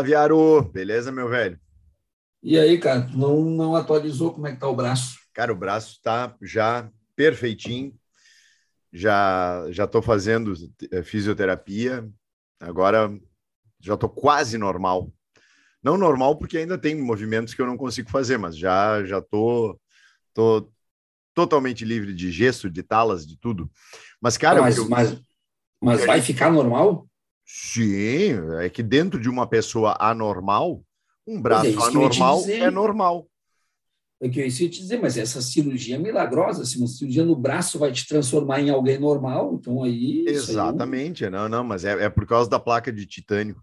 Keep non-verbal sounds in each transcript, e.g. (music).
Fala, Viaro. Beleza, meu velho? E aí, cara, não, não atualizou como é que tá o braço? Cara, o braço tá já perfeitinho. Já já tô fazendo fisioterapia. Agora já tô quase normal. Não normal porque ainda tem movimentos que eu não consigo fazer, mas já já tô tô totalmente livre de gesso, de talas, de tudo. Mas cara, mas, eu... mas, mas vai ficar normal? Sim, é que dentro de uma pessoa anormal, um braço é anormal é normal. É que eu ia te dizer, mas essa cirurgia é milagrosa. Se uma cirurgia no braço vai te transformar em alguém normal, então aí. Exatamente, aí... não, não, mas é, é por causa da placa de titânio.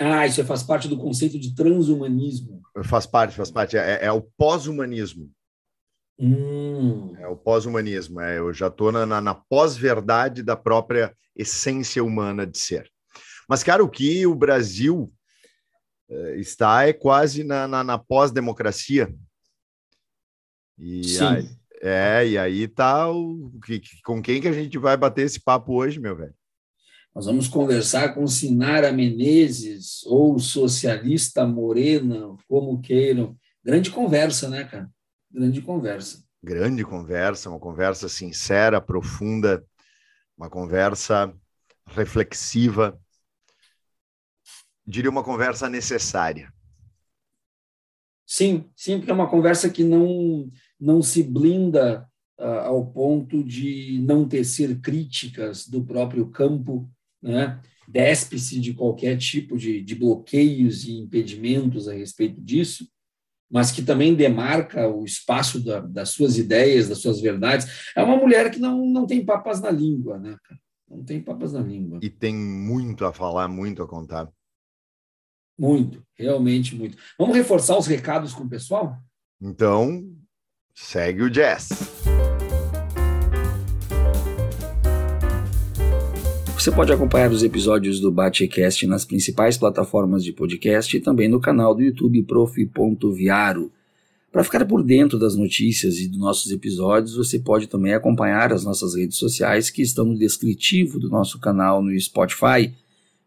Ah, isso faz parte do conceito de transhumanismo. Faz parte, faz parte. É, é o pós-humanismo. Hum. É o pós-humanismo. É, eu já estou na, na, na pós-verdade da própria essência humana de ser. Mas, cara, o que o Brasil uh, está é quase na, na, na pós-democracia. E Sim. Aí, é, e aí tá o que, com quem que a gente vai bater esse papo hoje, meu velho? Nós vamos conversar com Sinara Menezes ou socialista Morena, como queiram. Grande conversa, né, cara? Grande conversa. Grande conversa, uma conversa sincera, profunda, uma conversa reflexiva, diria uma conversa necessária. Sim, sim, porque é uma conversa que não, não se blinda uh, ao ponto de não tecer críticas do próprio campo, né? despe-se de qualquer tipo de, de bloqueios e impedimentos a respeito disso, mas que também demarca o espaço da, das suas ideias, das suas verdades. É uma mulher que não, não tem papas na língua, né? Não tem papas na língua. E tem muito a falar, muito a contar. Muito, realmente muito. Vamos reforçar os recados com o pessoal? Então, segue o jazz. Você pode acompanhar os episódios do Batecast nas principais plataformas de podcast e também no canal do YouTube prof.viaro. Para ficar por dentro das notícias e dos nossos episódios, você pode também acompanhar as nossas redes sociais que estão no descritivo do nosso canal no Spotify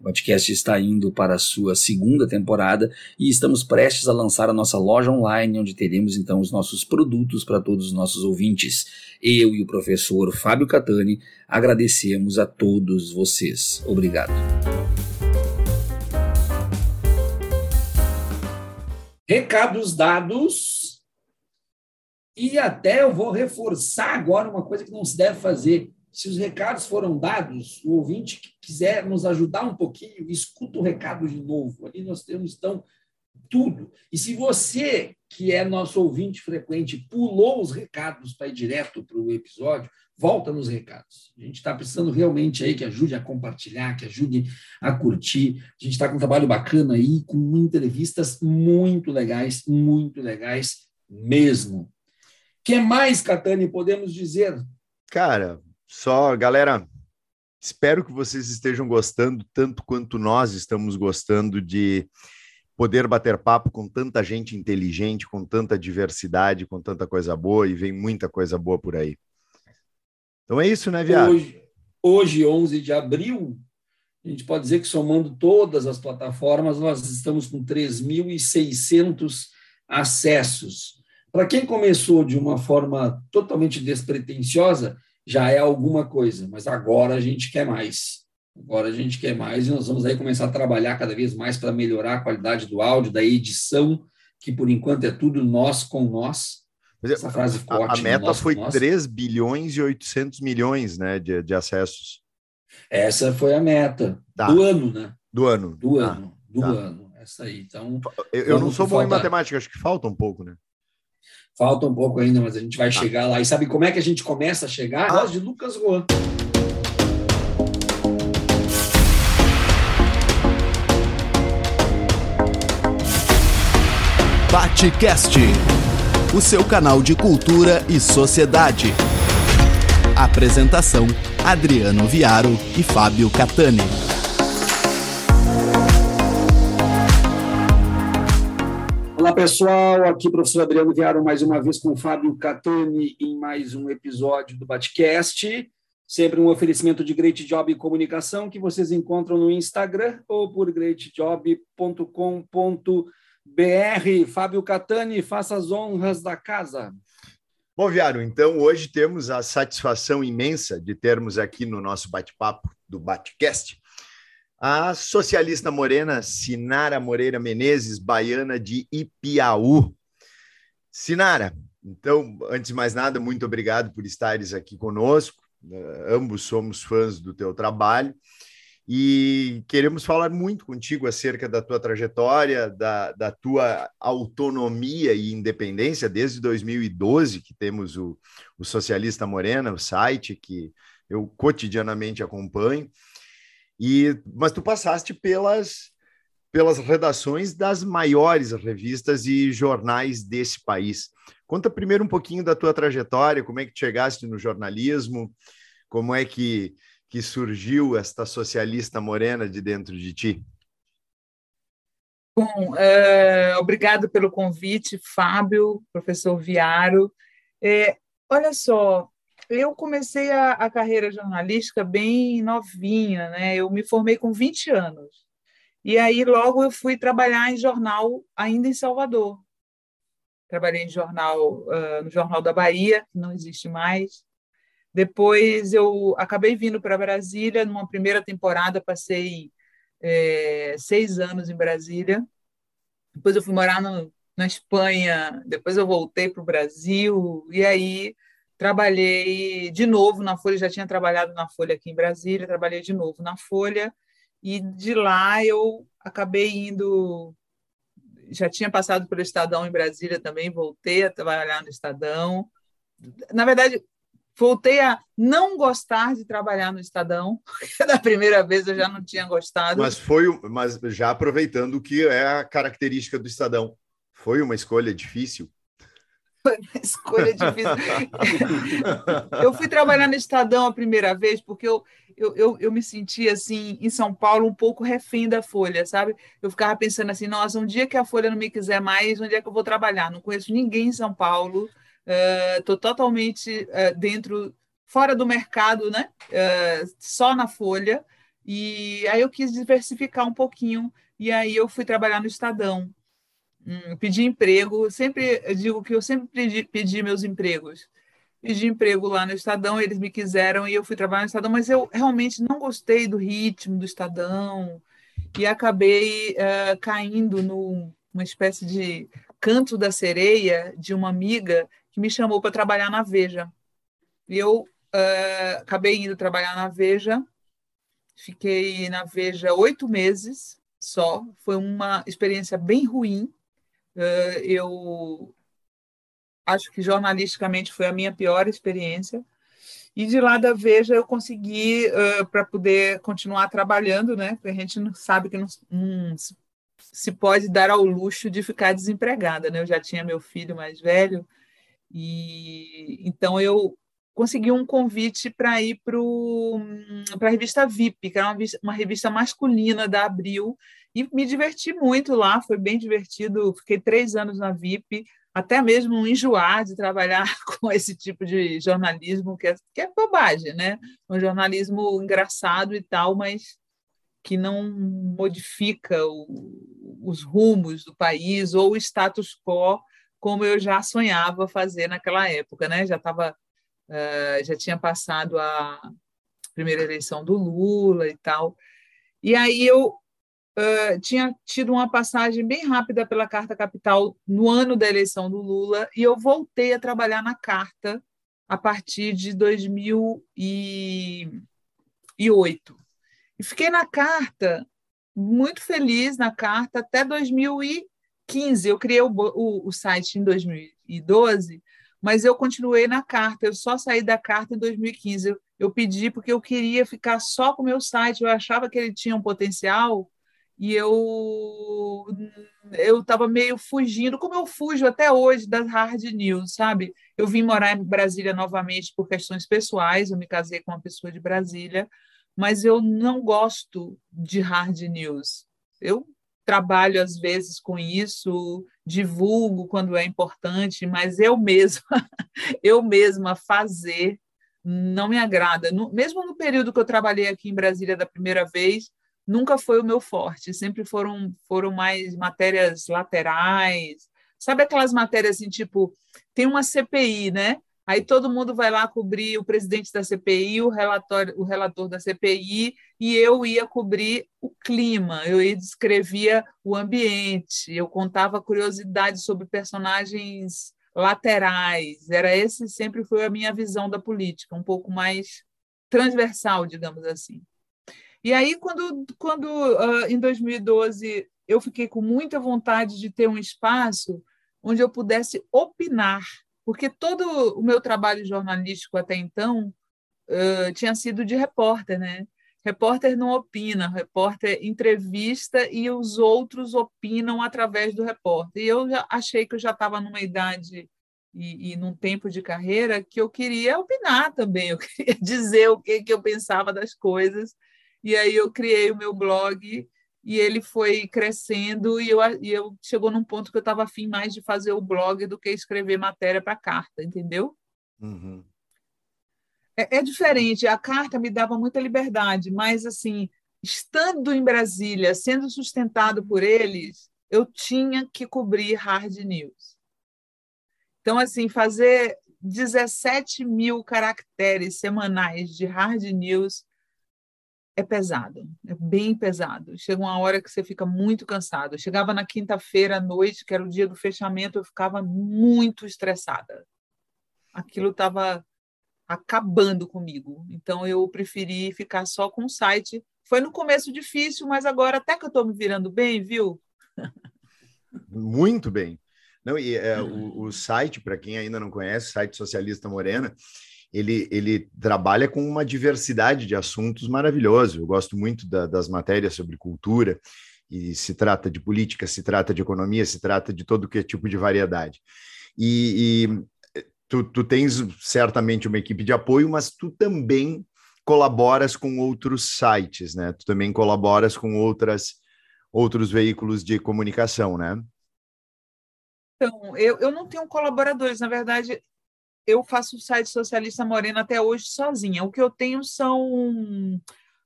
O podcast está indo para a sua segunda temporada e estamos prestes a lançar a nossa loja online, onde teremos então os nossos produtos para todos os nossos ouvintes. Eu e o professor Fábio Catani agradecemos a todos vocês. Obrigado. Recados dados. E até eu vou reforçar agora uma coisa que não se deve fazer se os recados foram dados, o ouvinte quiser nos ajudar um pouquinho, escuta o recado de novo. Ali nós temos, então, tudo. E se você, que é nosso ouvinte frequente, pulou os recados para ir direto para o episódio, volta nos recados. A gente está precisando realmente aí que ajude a compartilhar, que ajude a curtir. A gente está com um trabalho bacana aí, com entrevistas muito legais, muito legais mesmo. Que mais, Catani, podemos dizer? Cara, só, galera, espero que vocês estejam gostando tanto quanto nós estamos gostando de poder bater papo com tanta gente inteligente, com tanta diversidade, com tanta coisa boa e vem muita coisa boa por aí. Então é isso, né, Viado? Hoje, hoje 11 de abril, a gente pode dizer que somando todas as plataformas, nós estamos com 3.600 acessos. Para quem começou de uma forma totalmente despretensiosa, já é alguma coisa, mas agora a gente quer mais. Agora a gente quer mais e nós vamos aí começar a trabalhar cada vez mais para melhorar a qualidade do áudio, da edição, que por enquanto é tudo nós com nós. É, Essa frase ficou a, ótima. A meta foi 3 bilhões e 800 milhões né, de, de acessos. Essa foi a meta tá. do ano, né? Do ano. Do tá. ano. Do tá. ano. Essa aí. Então, eu, eu não sou bom em matemática, acho que falta um pouco, né? Falta um pouco ainda, mas a gente vai ah. chegar lá. E sabe como é que a gente começa a chegar? Ah. de Lucas Juan. Batecast, o seu canal de cultura e sociedade. Apresentação: Adriano Viaro e Fábio Catani. Olá pessoal, aqui professor Adriano Viaro mais uma vez com o Fábio Catani em mais um episódio do Batcast. Sempre um oferecimento de Great Job Comunicação que vocês encontram no Instagram ou por greatjob.com.br BR, Fábio Catani, faça as honras da casa. Bom, Viário, então hoje temos a satisfação imensa de termos aqui no nosso bate-papo do Batcast a socialista morena Sinara Moreira Menezes, baiana de Ipiaú. Sinara, então, antes de mais nada, muito obrigado por estares aqui conosco. Uh, ambos somos fãs do teu trabalho e queremos falar muito contigo acerca da tua trajetória, da, da tua autonomia e independência desde 2012, que temos o, o Socialista Morena, o site que eu cotidianamente acompanho. E, mas tu passaste pelas, pelas redações das maiores revistas e jornais desse país. Conta primeiro um pouquinho da tua trajetória, como é que chegaste no jornalismo, como é que que surgiu esta socialista morena de dentro de ti? Bom, é, obrigado pelo convite, Fábio, professor Viaro. É, olha só, eu comecei a, a, carreira jornalística bem novinha, né? Eu me formei com 20 anos. E aí logo eu fui trabalhar em jornal ainda em Salvador. Trabalhei em jornal uh, no Jornal da Bahia, que não existe mais. Depois eu acabei vindo para Brasília, numa primeira temporada passei é, seis anos em Brasília. Depois eu fui morar no, na Espanha, depois eu voltei para o Brasil, e aí trabalhei de novo na Folha, já tinha trabalhado na Folha aqui em Brasília, trabalhei de novo na Folha, e de lá eu acabei indo. Já tinha passado pelo Estadão em Brasília também, voltei a trabalhar no Estadão. Na verdade, voltei a não gostar de trabalhar no Estadão, da primeira vez eu já não tinha gostado. Mas foi, mas já aproveitando o que é a característica do Estadão, foi uma escolha difícil. (laughs) Escolha difícil. (laughs) eu fui trabalhar no Estadão a primeira vez porque eu, eu, eu, eu, me sentia assim em São Paulo um pouco refém da Folha, sabe? Eu ficava pensando assim, nossa, um dia que a Folha não me quiser mais, onde é que eu vou trabalhar? Não conheço ninguém em São Paulo estou uh, totalmente uh, dentro, fora do mercado, né? Uh, só na Folha. E aí eu quis diversificar um pouquinho, e aí eu fui trabalhar no Estadão. Hum, pedi emprego, sempre eu digo que eu sempre pedi, pedi meus empregos. Pedi emprego lá no Estadão, eles me quiseram e eu fui trabalhar no Estadão, mas eu realmente não gostei do ritmo do Estadão e acabei uh, caindo numa espécie de canto da sereia de uma amiga que me chamou para trabalhar na Veja. E eu uh, acabei indo trabalhar na Veja, fiquei na Veja oito meses só, foi uma experiência bem ruim. Uh, eu acho que jornalisticamente foi a minha pior experiência. E de lá da Veja eu consegui, uh, para poder continuar trabalhando, né? Porque a gente não sabe que não, não, se pode dar ao luxo de ficar desempregada, né? Eu já tinha meu filho mais velho, e então eu consegui um convite para ir para a revista VIP, que era uma, uma revista masculina da Abril, e me diverti muito lá, foi bem divertido. Fiquei três anos na VIP, até mesmo enjoar de trabalhar (laughs) com esse tipo de jornalismo, que é, que é bobagem, né? Um jornalismo engraçado e tal, mas que não modifica o, os rumos do país ou o status quo como eu já sonhava fazer naquela época, né? Já estava, uh, já tinha passado a primeira eleição do Lula e tal. E aí eu uh, tinha tido uma passagem bem rápida pela Carta Capital no ano da eleição do Lula e eu voltei a trabalhar na Carta a partir de 2008. E fiquei na Carta muito feliz na carta até 2015. Eu criei o, o, o site em 2012, mas eu continuei na carta. Eu só saí da carta em 2015. Eu, eu pedi porque eu queria ficar só com o meu site. Eu achava que ele tinha um potencial e eu eu estava meio fugindo, como eu fujo até hoje das hard news, sabe? Eu vim morar em Brasília novamente por questões pessoais. Eu me casei com uma pessoa de Brasília mas eu não gosto de hard news. Eu trabalho às vezes com isso, divulgo quando é importante, mas eu mesma, (laughs) eu mesma fazer não me agrada. No, mesmo no período que eu trabalhei aqui em Brasília da primeira vez, nunca foi o meu forte. Sempre foram foram mais matérias laterais. Sabe aquelas matérias assim, tipo, tem uma CPI, né? Aí todo mundo vai lá cobrir o presidente da CPI, o, relatório, o relator da CPI, e eu ia cobrir o clima, eu ia descrevia o ambiente, eu contava curiosidades sobre personagens laterais. Era esse sempre foi a minha visão da política, um pouco mais transversal, digamos assim. E aí, quando, quando uh, em 2012 eu fiquei com muita vontade de ter um espaço onde eu pudesse opinar porque todo o meu trabalho jornalístico até então uh, tinha sido de repórter, né? Repórter não opina, repórter entrevista e os outros opinam através do repórter. E eu achei que eu já estava numa idade e, e num tempo de carreira que eu queria opinar também, eu (laughs) queria dizer o que, que eu pensava das coisas. E aí eu criei o meu blog e ele foi crescendo e eu, e eu chegou num ponto que eu estava afim mais de fazer o blog do que escrever matéria para carta, entendeu? Uhum. É, é, diferente. A carta me dava muita liberdade, mas assim, estando em Brasília, sendo sustentado por eles, eu tinha que cobrir hard news. Então, assim, fazer 17 mil caracteres semanais de hard news é pesado, é bem pesado. Chega uma hora que você fica muito cansado. Eu chegava na quinta-feira à noite, que era o dia do fechamento, eu ficava muito estressada. Aquilo estava acabando comigo. Então eu preferi ficar só com o site. Foi no começo difícil, mas agora até que eu estou me virando bem, viu? Muito bem. Não, e é, o, o site, para quem ainda não conhece, site Socialista Morena, ele, ele trabalha com uma diversidade de assuntos maravilhoso. Eu gosto muito da, das matérias sobre cultura, e se trata de política, se trata de economia, se trata de todo que é tipo de variedade. E, e tu, tu tens certamente uma equipe de apoio, mas tu também colaboras com outros sites, né? Tu também colaboras com outras outros veículos de comunicação, né? Então, eu, eu não tenho colaboradores, na verdade, eu faço o site Socialista Morena até hoje sozinha. O que eu tenho são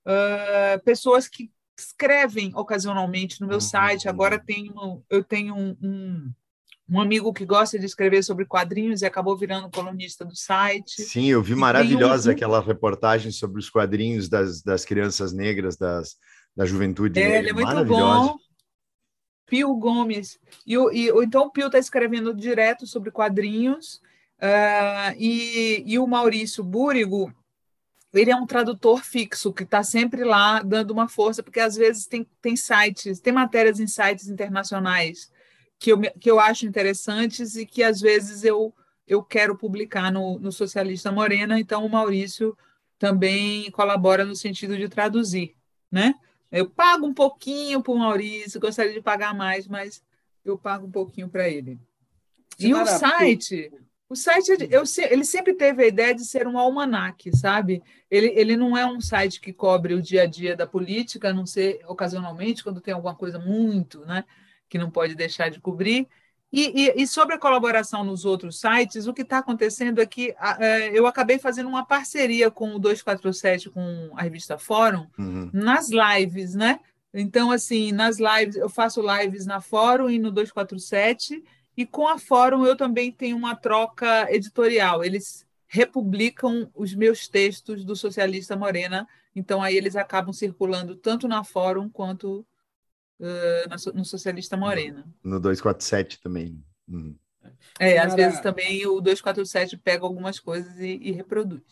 uh, pessoas que escrevem ocasionalmente no meu uhum. site. Agora tenho, eu tenho um, um, um, amigo que gosta de escrever sobre quadrinhos e acabou virando colunista do site. Sim, eu vi maravilhosa um... aquela reportagem sobre os quadrinhos das, das crianças negras, das, da juventude é, negra. Ele é muito bom. Pio Gomes. E, e, então o Pio está escrevendo direto sobre quadrinhos Uh, e, e, o Maurício Búrigo, ele é um tradutor fixo, que está sempre lá dando uma força, porque às vezes tem, tem sites, tem matérias em sites internacionais que eu, que eu acho interessantes e que às vezes eu, eu quero publicar no, no Socialista Morena, então o Maurício também colabora no sentido de traduzir, né? Eu pago um pouquinho para o Maurício, gostaria de pagar mais, mas eu pago um pouquinho para ele. E o site, o site, eu, ele sempre teve a ideia de ser um almanaque, sabe? Ele, ele não é um site que cobre o dia a dia da política, a não ser ocasionalmente, quando tem alguma coisa muito, né? Que não pode deixar de cobrir. E, e, e sobre a colaboração nos outros sites, o que está acontecendo é que é, eu acabei fazendo uma parceria com o 247, com a revista Fórum, uhum. nas lives, né? Então, assim, nas lives, eu faço lives na Fórum e no 247 e com a Fórum eu também tenho uma troca editorial. Eles republicam os meus textos do Socialista Morena, então aí eles acabam circulando tanto na Fórum quanto uh, no Socialista Morena. No 247 também. Uhum. É, às vezes também o 247 pega algumas coisas e, e reproduz.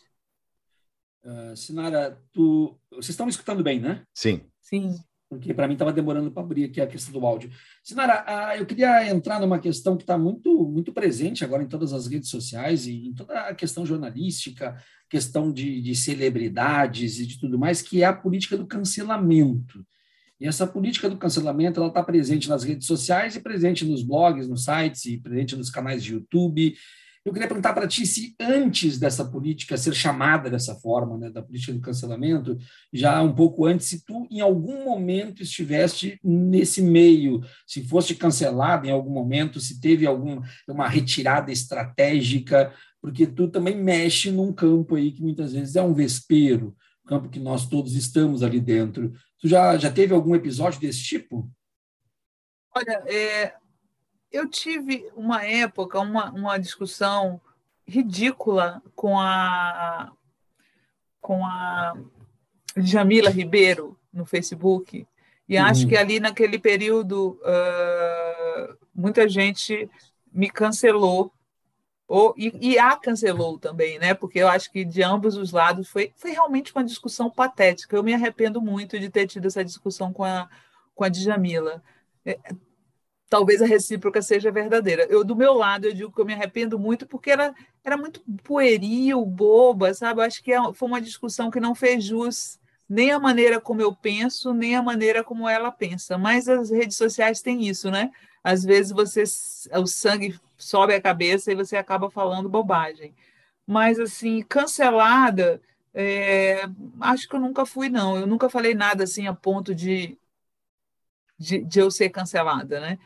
Uh, Sinara, tu... vocês estão me escutando bem, né? Sim. Sim. Porque para mim estava demorando para abrir aqui a questão do áudio. Sinara, eu queria entrar numa questão que está muito, muito presente agora em todas as redes sociais e em toda a questão jornalística, questão de, de celebridades e de tudo mais, que é a política do cancelamento. E essa política do cancelamento ela está presente nas redes sociais e presente nos blogs, nos sites e presente nos canais de YouTube eu queria perguntar para ti se antes dessa política ser chamada dessa forma, né, da política do cancelamento, já um pouco antes, se tu em algum momento estiveste nesse meio, se foste cancelado em algum momento, se teve alguma uma retirada estratégica, porque tu também mexe num campo aí que muitas vezes é um vespeiro, campo que nós todos estamos ali dentro. Tu já, já teve algum episódio desse tipo? Olha, é, eu tive uma época, uma, uma discussão ridícula com a com a Jamila Ribeiro no Facebook e uhum. acho que ali naquele período uh, muita gente me cancelou ou, e, e, a cancelou também, né? Porque eu acho que de ambos os lados foi, foi realmente uma discussão patética. Eu me arrependo muito de ter tido essa discussão com a, com a Djamila. É, talvez a recíproca seja verdadeira. Eu, do meu lado, eu digo que eu me arrependo muito porque era, era muito pueril, boba, sabe? Eu acho que é, foi uma discussão que não fez jus nem a maneira como eu penso, nem a maneira como ela pensa. Mas as redes sociais têm isso, né? Às vezes você o sangue sobe a cabeça e você acaba falando bobagem. Mas assim, cancelada, é, acho que eu nunca fui, não. Eu nunca falei nada assim a ponto de, de, de eu ser cancelada, né?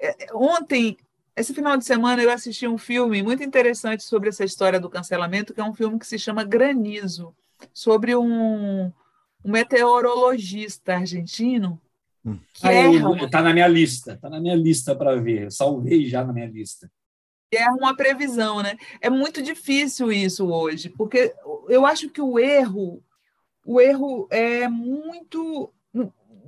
É, é, ontem, esse final de semana, eu assisti um filme muito interessante sobre essa história do cancelamento, que é um filme que se chama Granizo, sobre um, um meteorologista argentino. Hum. Que ah, erra Está na minha lista, está na minha lista para ver. Eu salvei já na minha lista. É uma previsão, né? É muito difícil isso hoje, porque eu acho que o erro, o erro é muito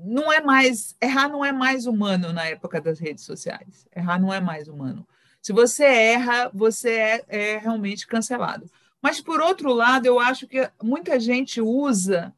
não é mais errar não é mais humano na época das redes sociais. Errar não é mais humano. Se você erra, você é, é realmente cancelado. Mas por outro lado, eu acho que muita gente usa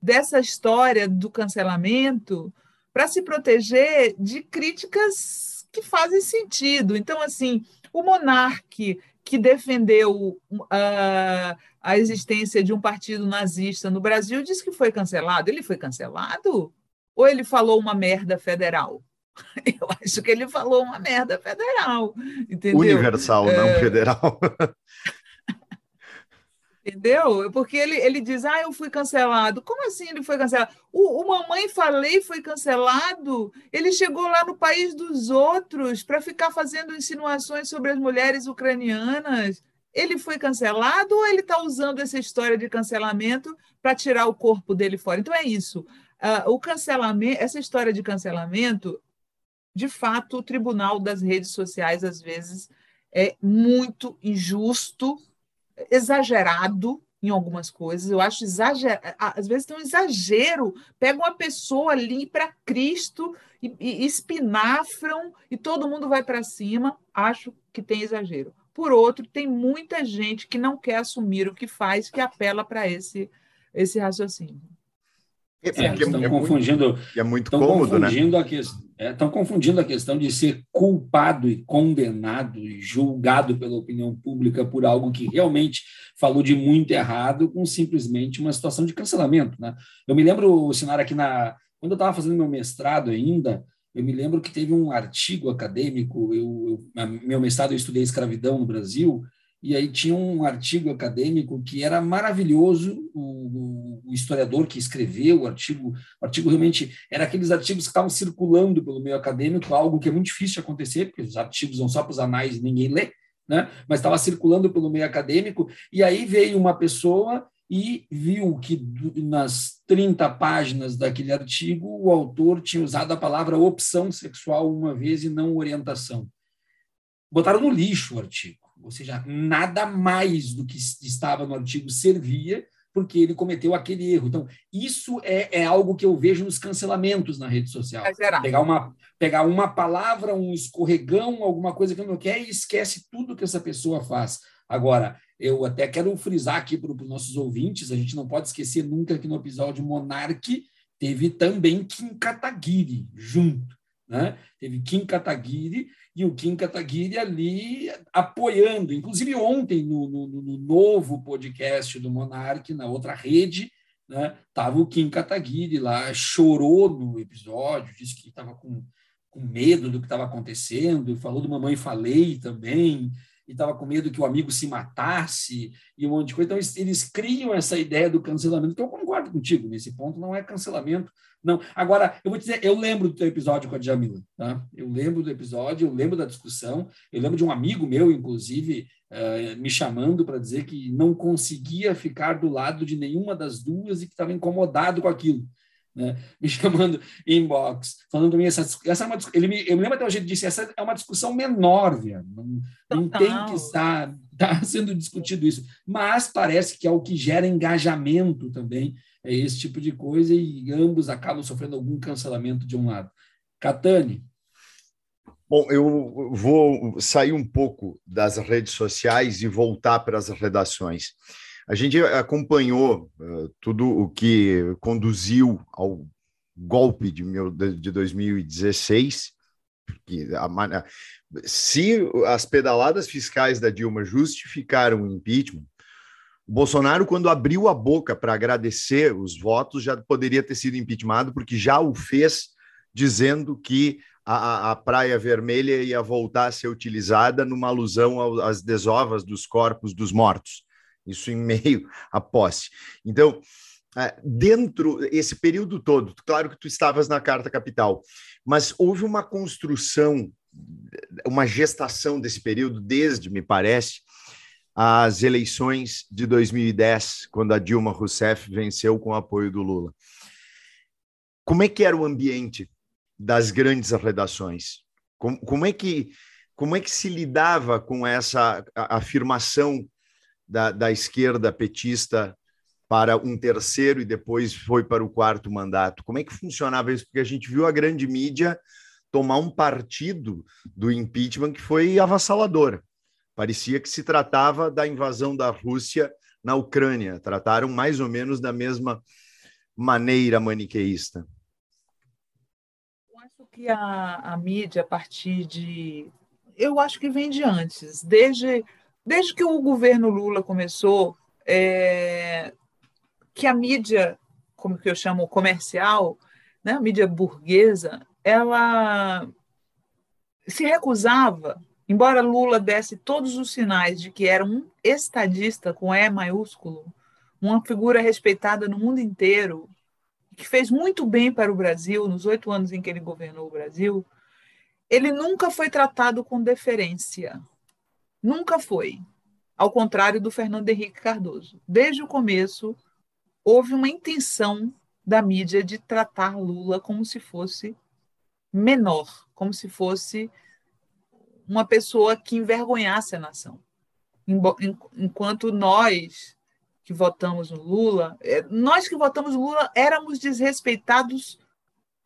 dessa história do cancelamento para se proteger de críticas que fazem sentido. Então, assim, o monarque que defendeu uh, a existência de um partido nazista no Brasil disse que foi cancelado. Ele foi cancelado? Ou ele falou uma merda federal? (laughs) Eu acho que ele falou uma merda federal, entendeu? Universal, é... não federal. (laughs) entendeu? Porque ele, ele diz, ah, eu fui cancelado. Como assim ele foi cancelado? O, o Mamãe Falei foi cancelado? Ele chegou lá no país dos outros para ficar fazendo insinuações sobre as mulheres ucranianas. Ele foi cancelado ou ele está usando essa história de cancelamento para tirar o corpo dele fora? Então é isso. Uh, o cancelamento, essa história de cancelamento, de fato, o tribunal das redes sociais, às vezes, é muito injusto, exagerado em algumas coisas. Eu acho exagerado, às vezes tem um exagero. Pega uma pessoa ali para Cristo e, e espinafram e todo mundo vai para cima. Acho que tem exagero. Por outro, tem muita gente que não quer assumir o que faz, que apela para esse, esse raciocínio. É, é, estão é confundindo, muito, é muito cômodo, né? confundindo né? A que, é, estão confundindo a questão de ser culpado e condenado e julgado pela opinião pública por algo que realmente falou de muito errado com simplesmente uma situação de cancelamento. Né? Eu me lembro, Sinara, aqui na, quando eu estava fazendo meu mestrado ainda, eu me lembro que teve um artigo acadêmico, eu, eu, meu mestrado eu estudei escravidão no Brasil, e aí tinha um artigo acadêmico que era maravilhoso, o, o, historiador que escreveu o artigo, o artigo realmente era aqueles artigos que estavam circulando pelo meio acadêmico, algo que é muito difícil de acontecer, porque os artigos vão só para os anais e ninguém lê, né? mas estava circulando pelo meio acadêmico, e aí veio uma pessoa e viu que nas 30 páginas daquele artigo o autor tinha usado a palavra opção sexual uma vez e não orientação. Botaram no lixo o artigo ou seja, nada mais do que estava no artigo servia porque ele cometeu aquele erro. Então, isso é, é algo que eu vejo nos cancelamentos na rede social. É pegar, uma, pegar uma palavra, um escorregão, alguma coisa que não quer e esquece tudo que essa pessoa faz. Agora, eu até quero frisar aqui para os nossos ouvintes, a gente não pode esquecer nunca que no episódio Monarque teve também Kim Kataguiri junto. Né? Teve Kim Kataguiri e o Kim Kataguiri ali apoiando. Inclusive, ontem, no, no, no novo podcast do Monark, na outra rede, né? o Kim Kataguiri lá, chorou no episódio, disse que estava com, com medo do que estava acontecendo, falou do Mamãe Falei também, e estava com medo que o amigo se matasse e um monte de coisa. Então, eles, eles, criam essa ideia do cancelamento, que eu concordo contigo, nesse ponto não é cancelamento. Não. Agora, eu vou dizer, eu lembro do teu episódio com a Djamila, tá? Eu lembro do episódio, eu lembro da discussão, eu lembro de um amigo meu, inclusive, uh, me chamando para dizer que não conseguia ficar do lado de nenhuma das duas e que estava incomodado com aquilo né? me (laughs) chamando inbox, falando para mim, essa, essa é uma, ele me, eu me lembro até hoje, ele disse, essa é uma discussão menor, viado. não, não tem que estar tá (laughs) sendo discutido isso, mas parece que é o que gera engajamento também, é esse tipo de coisa, e ambos acabam sofrendo algum cancelamento de um lado. Catane. Bom, eu vou sair um pouco das redes sociais e voltar para as redações. A gente acompanhou uh, tudo o que conduziu ao golpe de, meu, de 2016, porque a, se as pedaladas fiscais da Dilma justificaram o impeachment, o Bolsonaro, quando abriu a boca para agradecer os votos, já poderia ter sido impeachmentado, porque já o fez dizendo que a, a, Praia Vermelha ia voltar a ser utilizada numa alusão às desovas dos corpos dos mortos isso em meio à posse. Então, é, dentro esse período todo, claro que tu estavas na Carta Capital, mas houve uma construção, uma gestação desse período desde, me parece, as eleições de 2010, quando a Dilma Rousseff venceu com o apoio do Lula. Como é que era o ambiente das grandes redações? Como, como é que como é que se lidava com essa afirmação da, da esquerda petista para um terceiro e depois foi para o quarto mandato. Como é que funcionava isso? Porque a gente viu a grande mídia tomar um partido do impeachment que foi avassalador. Parecia que se tratava da invasão da Rússia na Ucrânia. Trataram mais ou menos da mesma maneira maniqueísta. Eu acho que a, a mídia, a partir de. Eu acho que vem de antes, desde desde que o governo Lula começou, é, que a mídia, como que eu chamo, comercial, né, a mídia burguesa, ela se recusava, embora Lula desse todos os sinais de que era um estadista com E maiúsculo, uma figura respeitada no mundo inteiro, que fez muito bem para o Brasil nos oito anos em que ele governou o Brasil, ele nunca foi tratado com deferência. Nunca foi. Ao contrário do Fernando Henrique Cardoso. Desde o começo, houve uma intenção da mídia de tratar Lula como se fosse menor, como se fosse uma pessoa que envergonhasse a nação. Enquanto nós que votamos no Lula, é, nós que votamos no Lula éramos desrespeitados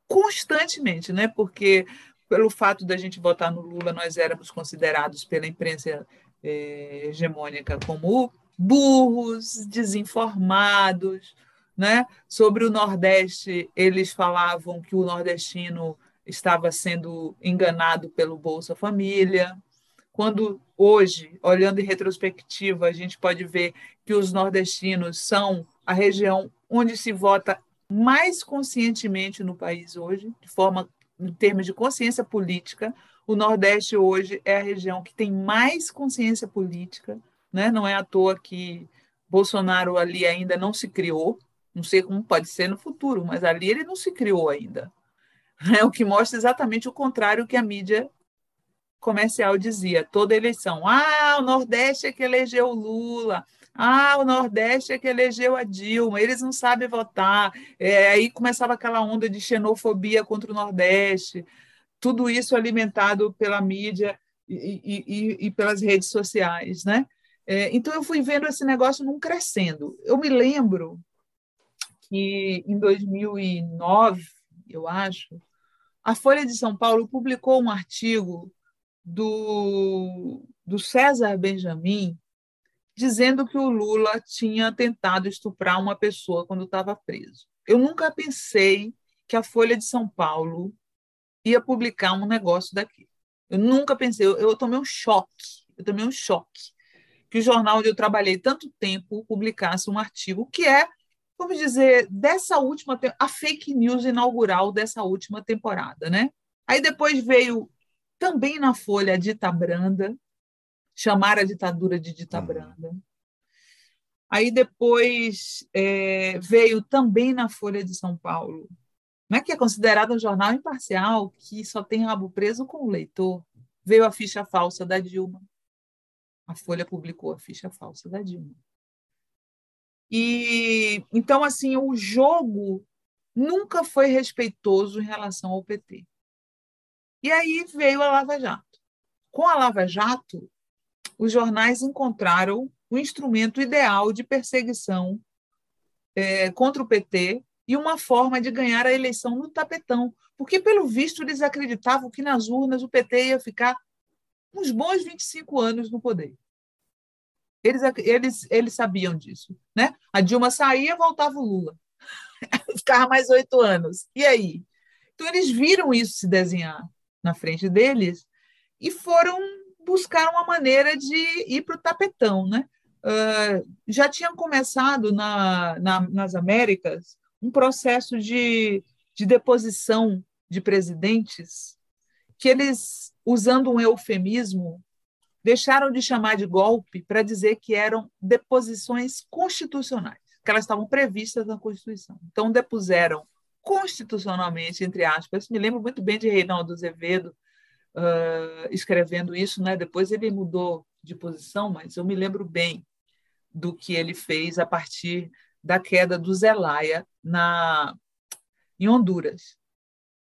constantemente, né? Porque pelo fato da gente votar no Lula, nós éramos considerados pela imprensa é, hegemônica como burros, desinformados. Né? Sobre o Nordeste, eles falavam que o nordestino estava sendo enganado pelo Bolsa Família. Quando hoje, olhando em retrospectiva, a gente pode ver que os nordestinos são a região onde se vota mais conscientemente no país hoje, de forma em termos de consciência política, o Nordeste hoje é a região que tem mais consciência política, né? não é à toa que Bolsonaro ali ainda não se criou, não sei como pode ser no futuro, mas ali ele não se criou ainda. (laughs) É o que mostra exatamente o contrário que a mídia comercial dizia, toda eleição. Ah, o Nordeste é que elegeu o Lula. Ah, o Nordeste é que elegeu a Dilma, eles não sabem votar. É, aí começava aquela onda de xenofobia contra o Nordeste, tudo isso alimentado pela mídia e, e, e pelas redes sociais. Né? É, então, eu fui vendo esse negócio não crescendo. Eu me lembro que em 2009, eu acho, a Folha de São Paulo publicou um artigo do, do César Benjamin, dizendo que o Lula tinha tentado estuprar uma pessoa quando estava preso. Eu nunca pensei que a Folha de São Paulo ia publicar um negócio daqui. Eu nunca pensei, eu, eu tomei um choque, eu tomei um choque que o jornal onde eu trabalhei tanto tempo publicasse um artigo que é, vamos dizer, dessa última a fake news inaugural dessa última temporada, né? Aí depois veio também na Folha a dita branda, chamar a ditadura de dita uhum. branda. Aí depois é, veio também na Folha de São Paulo, né, que é considerado um jornal imparcial, que só tem rabo preso com o leitor. Veio a ficha falsa da Dilma. A Folha publicou a ficha falsa da Dilma. E então assim, o jogo nunca foi respeitoso em relação ao PT. E aí veio a Lava Jato. Com a Lava Jato, os jornais encontraram o instrumento ideal de perseguição é, contra o PT e uma forma de ganhar a eleição no tapetão, porque, pelo visto, eles acreditavam que nas urnas o PT ia ficar uns bons 25 anos no poder. Eles, eles, eles sabiam disso. Né? A Dilma saía, voltava o Lula. (laughs) Ficava mais oito anos. E aí? Então, eles viram isso se desenhar na frente deles e foram buscar uma maneira de ir para o tapetão. Né? Uh, já tinham começado na, na, nas Américas um processo de, de deposição de presidentes que eles, usando um eufemismo, deixaram de chamar de golpe para dizer que eram deposições constitucionais, que elas estavam previstas na Constituição. Então, depuseram constitucionalmente, entre aspas. Me lembro muito bem de Reinaldo Azevedo uh, escrevendo isso, né? depois ele mudou de posição, mas eu me lembro bem do que ele fez a partir da queda do Zelaya na, em Honduras.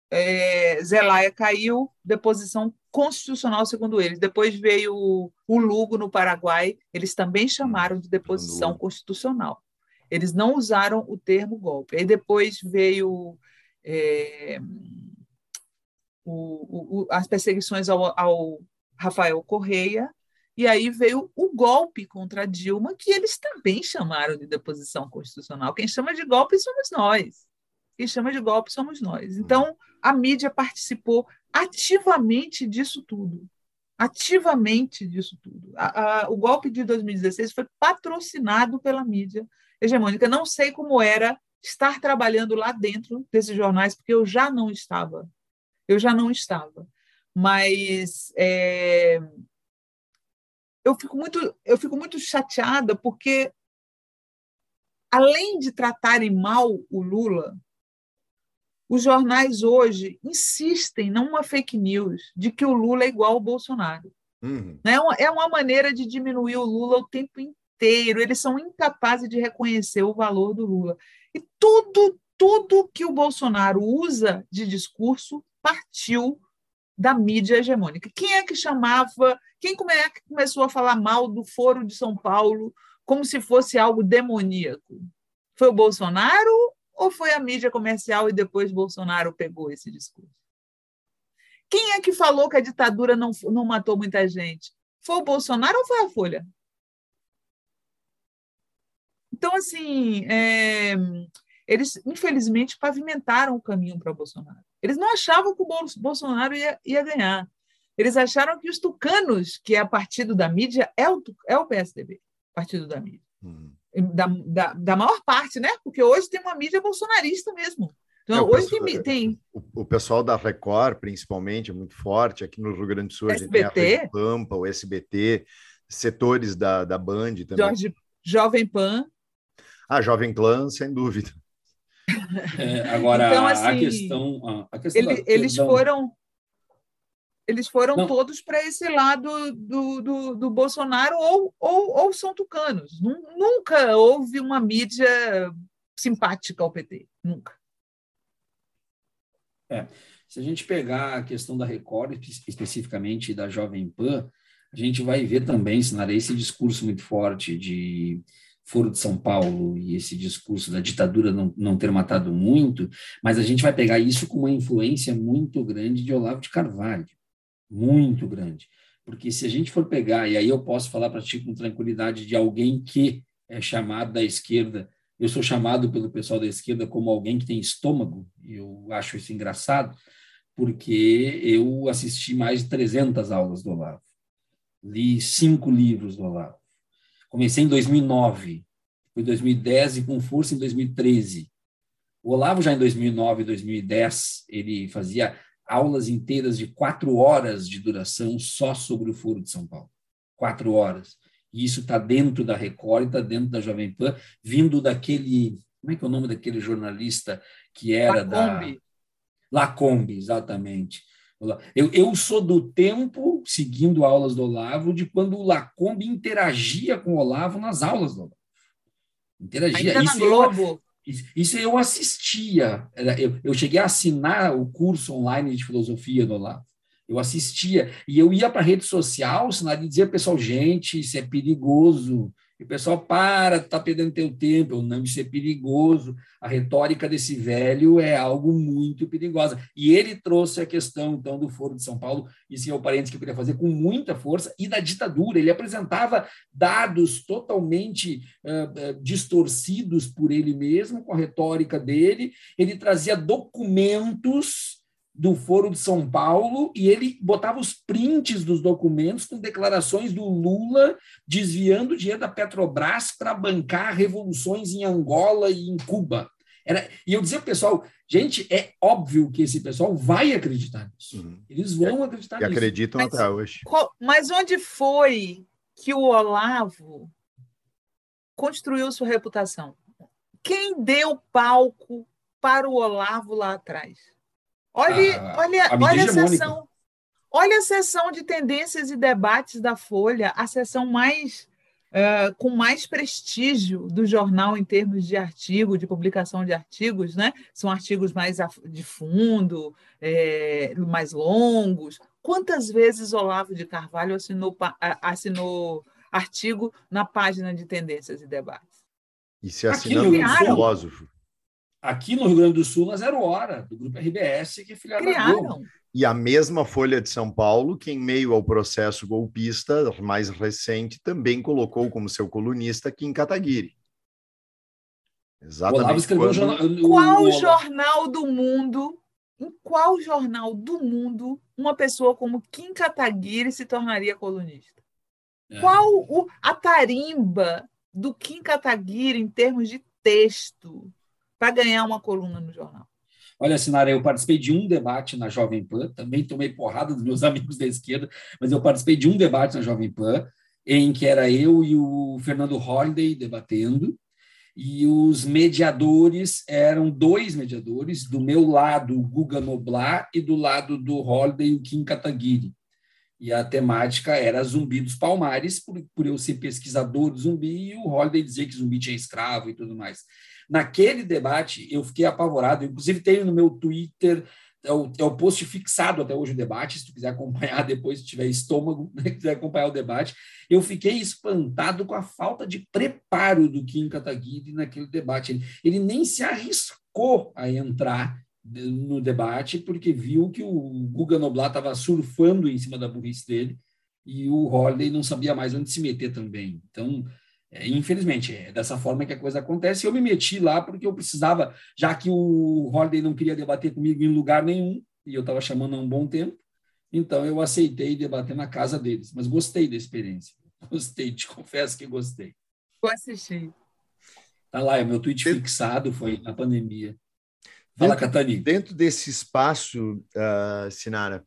É, Zelaya caiu, deposição constitucional, segundo eles. Depois veio o, o Lugo, no Paraguai, eles também chamaram de deposição constitucional. Eles não usaram o termo golpe. Aí depois veio é, o, o, as perseguições ao, ao Rafael Correia, e aí veio o golpe contra Dilma, que eles também chamaram de deposição constitucional. Quem chama de golpe somos nós. Quem chama de golpe somos nós. Então, a mídia participou ativamente disso tudo. Ativamente disso tudo. A, a, o golpe de 2016 foi patrocinado pela mídia hegemônica. Não sei como era estar trabalhando lá dentro desses jornais, porque eu já não estava. Eu já não estava. Mas é, eu fico muito, eu fico muito chateada porque além de tratarem mal o Lula, os jornais hoje insistem numa fake news de que o Lula é igual ao Bolsonaro. Uhum. Né? É uma maneira de diminuir o Lula o tempo inteiro. Eles são incapazes de reconhecer o valor do Lula. E tudo, tudo que o Bolsonaro usa de discurso partiu da mídia hegemônica. Quem é que chamava, quem é que começou a falar mal do Foro de São Paulo como se fosse algo demoníaco? Foi o Bolsonaro ou foi a mídia comercial e depois Bolsonaro pegou esse discurso? Quem é que falou que a ditadura não, não matou muita gente? Foi o Bolsonaro ou foi a Folha? Então, assim, é, eles, infelizmente, pavimentaram o caminho para Bolsonaro. Eles não achavam que o Bolsonaro ia, ia ganhar. Eles acharam que os tucanos, que é a partido da mídia, é o, é o PSDB, partido da mídia. Hum. Da, da, da, maior parte, né? Porque hoje tem uma mídia bolsonarista mesmo. Então, é, hoje pessoal, tem, tem... O, o, pessoal da Record, principalmente, é muito forte. Aqui no Rio Grande do Sul, SBT. a gente tem a Pampa, o SBT, setores da, da Band também. Jorge, Jovem Pan. Ah, Jovem Pan, sem dúvida. É, agora, então, assim, a questão. A questão ele, eles foram. Eles foram Não. todos para esse lado do, do, do Bolsonaro ou, ou, ou são tucanos. Nunca houve uma mídia simpática ao PT. Nunca. É. Se a gente pegar a questão da Record, especificamente da Jovem Pan, a gente vai ver também, Sinara, esse discurso muito forte de Foro de São Paulo e esse discurso da ditadura não, não ter matado muito, mas a gente vai pegar isso com uma influência muito grande de Olavo de Carvalho, muito grande. Porque se a gente for pegar, e aí eu posso falar para ti com tranquilidade de alguém que é chamado da esquerda, eu sou chamado pelo pessoal da esquerda como alguém que tem estômago, e eu acho isso engraçado, porque eu assisti mais de 300 aulas do Olavo. Li cinco livros do Olavo. Comecei em 2009, foi 2010 e com força em 2013. O Olavo já em 2009 e 2010, ele fazia aulas inteiras de quatro horas de duração só sobre o Foro de São Paulo. Quatro horas. E isso está dentro da Record, está dentro da Jovem Pan, vindo daquele. Como é que é o nome daquele jornalista que era Lacombe. da. Lacombe, exatamente. Eu, eu sou do tempo, seguindo aulas do Olavo, de quando o Lacombe interagia com o Olavo nas aulas do Olavo. Interagia. Isso eu, isso eu assistia. Eu, eu cheguei a assinar o curso online de filosofia do Olavo. Eu assistia. E eu ia para a rede social, sinal de dizer, pessoal, gente, isso é perigoso. E o pessoal, para, está perdendo teu tempo. Não, isso é perigoso. A retórica desse velho é algo muito perigosa. E ele trouxe a questão, então, do Foro de São Paulo, sim, é o parênteses que eu queria fazer com muita força, e da ditadura. Ele apresentava dados totalmente uh, uh, distorcidos por ele mesmo, com a retórica dele. Ele trazia documentos do Foro de São Paulo e ele botava os prints dos documentos com declarações do Lula desviando dinheiro da Petrobras para bancar revoluções em Angola e em Cuba. Era, e eu dizia para o pessoal, gente, é óbvio que esse pessoal vai acreditar nisso. Uhum. Eles vão acreditar e nisso. acreditam mas, até hoje. Mas onde foi que o Olavo construiu sua reputação? Quem deu palco para o Olavo lá atrás? Olha, a, olha, a olha a sessão. Olha a sessão de tendências e debates da Folha, a sessão mais uh, com mais prestígio do jornal em termos de artigo, de publicação de artigos, né? São artigos mais de fundo, é, mais longos. Quantas vezes Olavo de Carvalho assinou, assinou artigo na página de tendências e debates? E se assinando um filósofo. Aqui no Rio Grande do Sul, na Zero Hora, do Grupo RBS, que é filiado Criaram. E a mesma Folha de São Paulo, que em meio ao processo golpista mais recente, também colocou como seu colunista Kim Kataguiri. Exatamente. Quando... Jornal... Qual o... jornal do mundo, em qual jornal do mundo uma pessoa como Kim Kataguiri se tornaria colunista? É. Qual o, a tarimba do Kim Kataguiri em termos de texto? Para ganhar uma coluna no jornal? Olha, Sinara, eu participei de um debate na Jovem Pan, também tomei porrada dos meus (laughs) amigos da esquerda, mas eu participei de um debate na Jovem Pan, em que era eu e o Fernando Holliday debatendo, e os mediadores eram dois mediadores, do meu lado o Guga Noblar e do lado do Holliday o Kim Kataguiri. E a temática era Zumbi dos Palmares, por, por eu ser pesquisador do zumbi, e o Holliday dizer que zumbi tinha escravo e tudo mais. Naquele debate, eu fiquei apavorado. Inclusive, tenho no meu Twitter é o, é o post fixado até hoje o debate, se tu quiser acompanhar (laughs) depois, se tiver estômago, né, quiser acompanhar o debate. Eu fiquei espantado com a falta de preparo do Kim Kataguiri naquele debate. Ele, ele nem se arriscou a entrar no debate, porque viu que o Guga Noblat estava surfando em cima da burrice dele e o Holiday não sabia mais onde se meter também. Então, infelizmente, é dessa forma que a coisa acontece. Eu me meti lá porque eu precisava, já que o Holiday não queria debater comigo em lugar nenhum, e eu estava chamando há um bom tempo, então eu aceitei debater na casa deles. Mas gostei da experiência. (laughs) Gostei, te confesso que gostei. Vou assistir. Tá lá, é meu tweet fixado, foi na pandemia. Fala, dentro, Catani. Dentro desse espaço, uh, Sinara,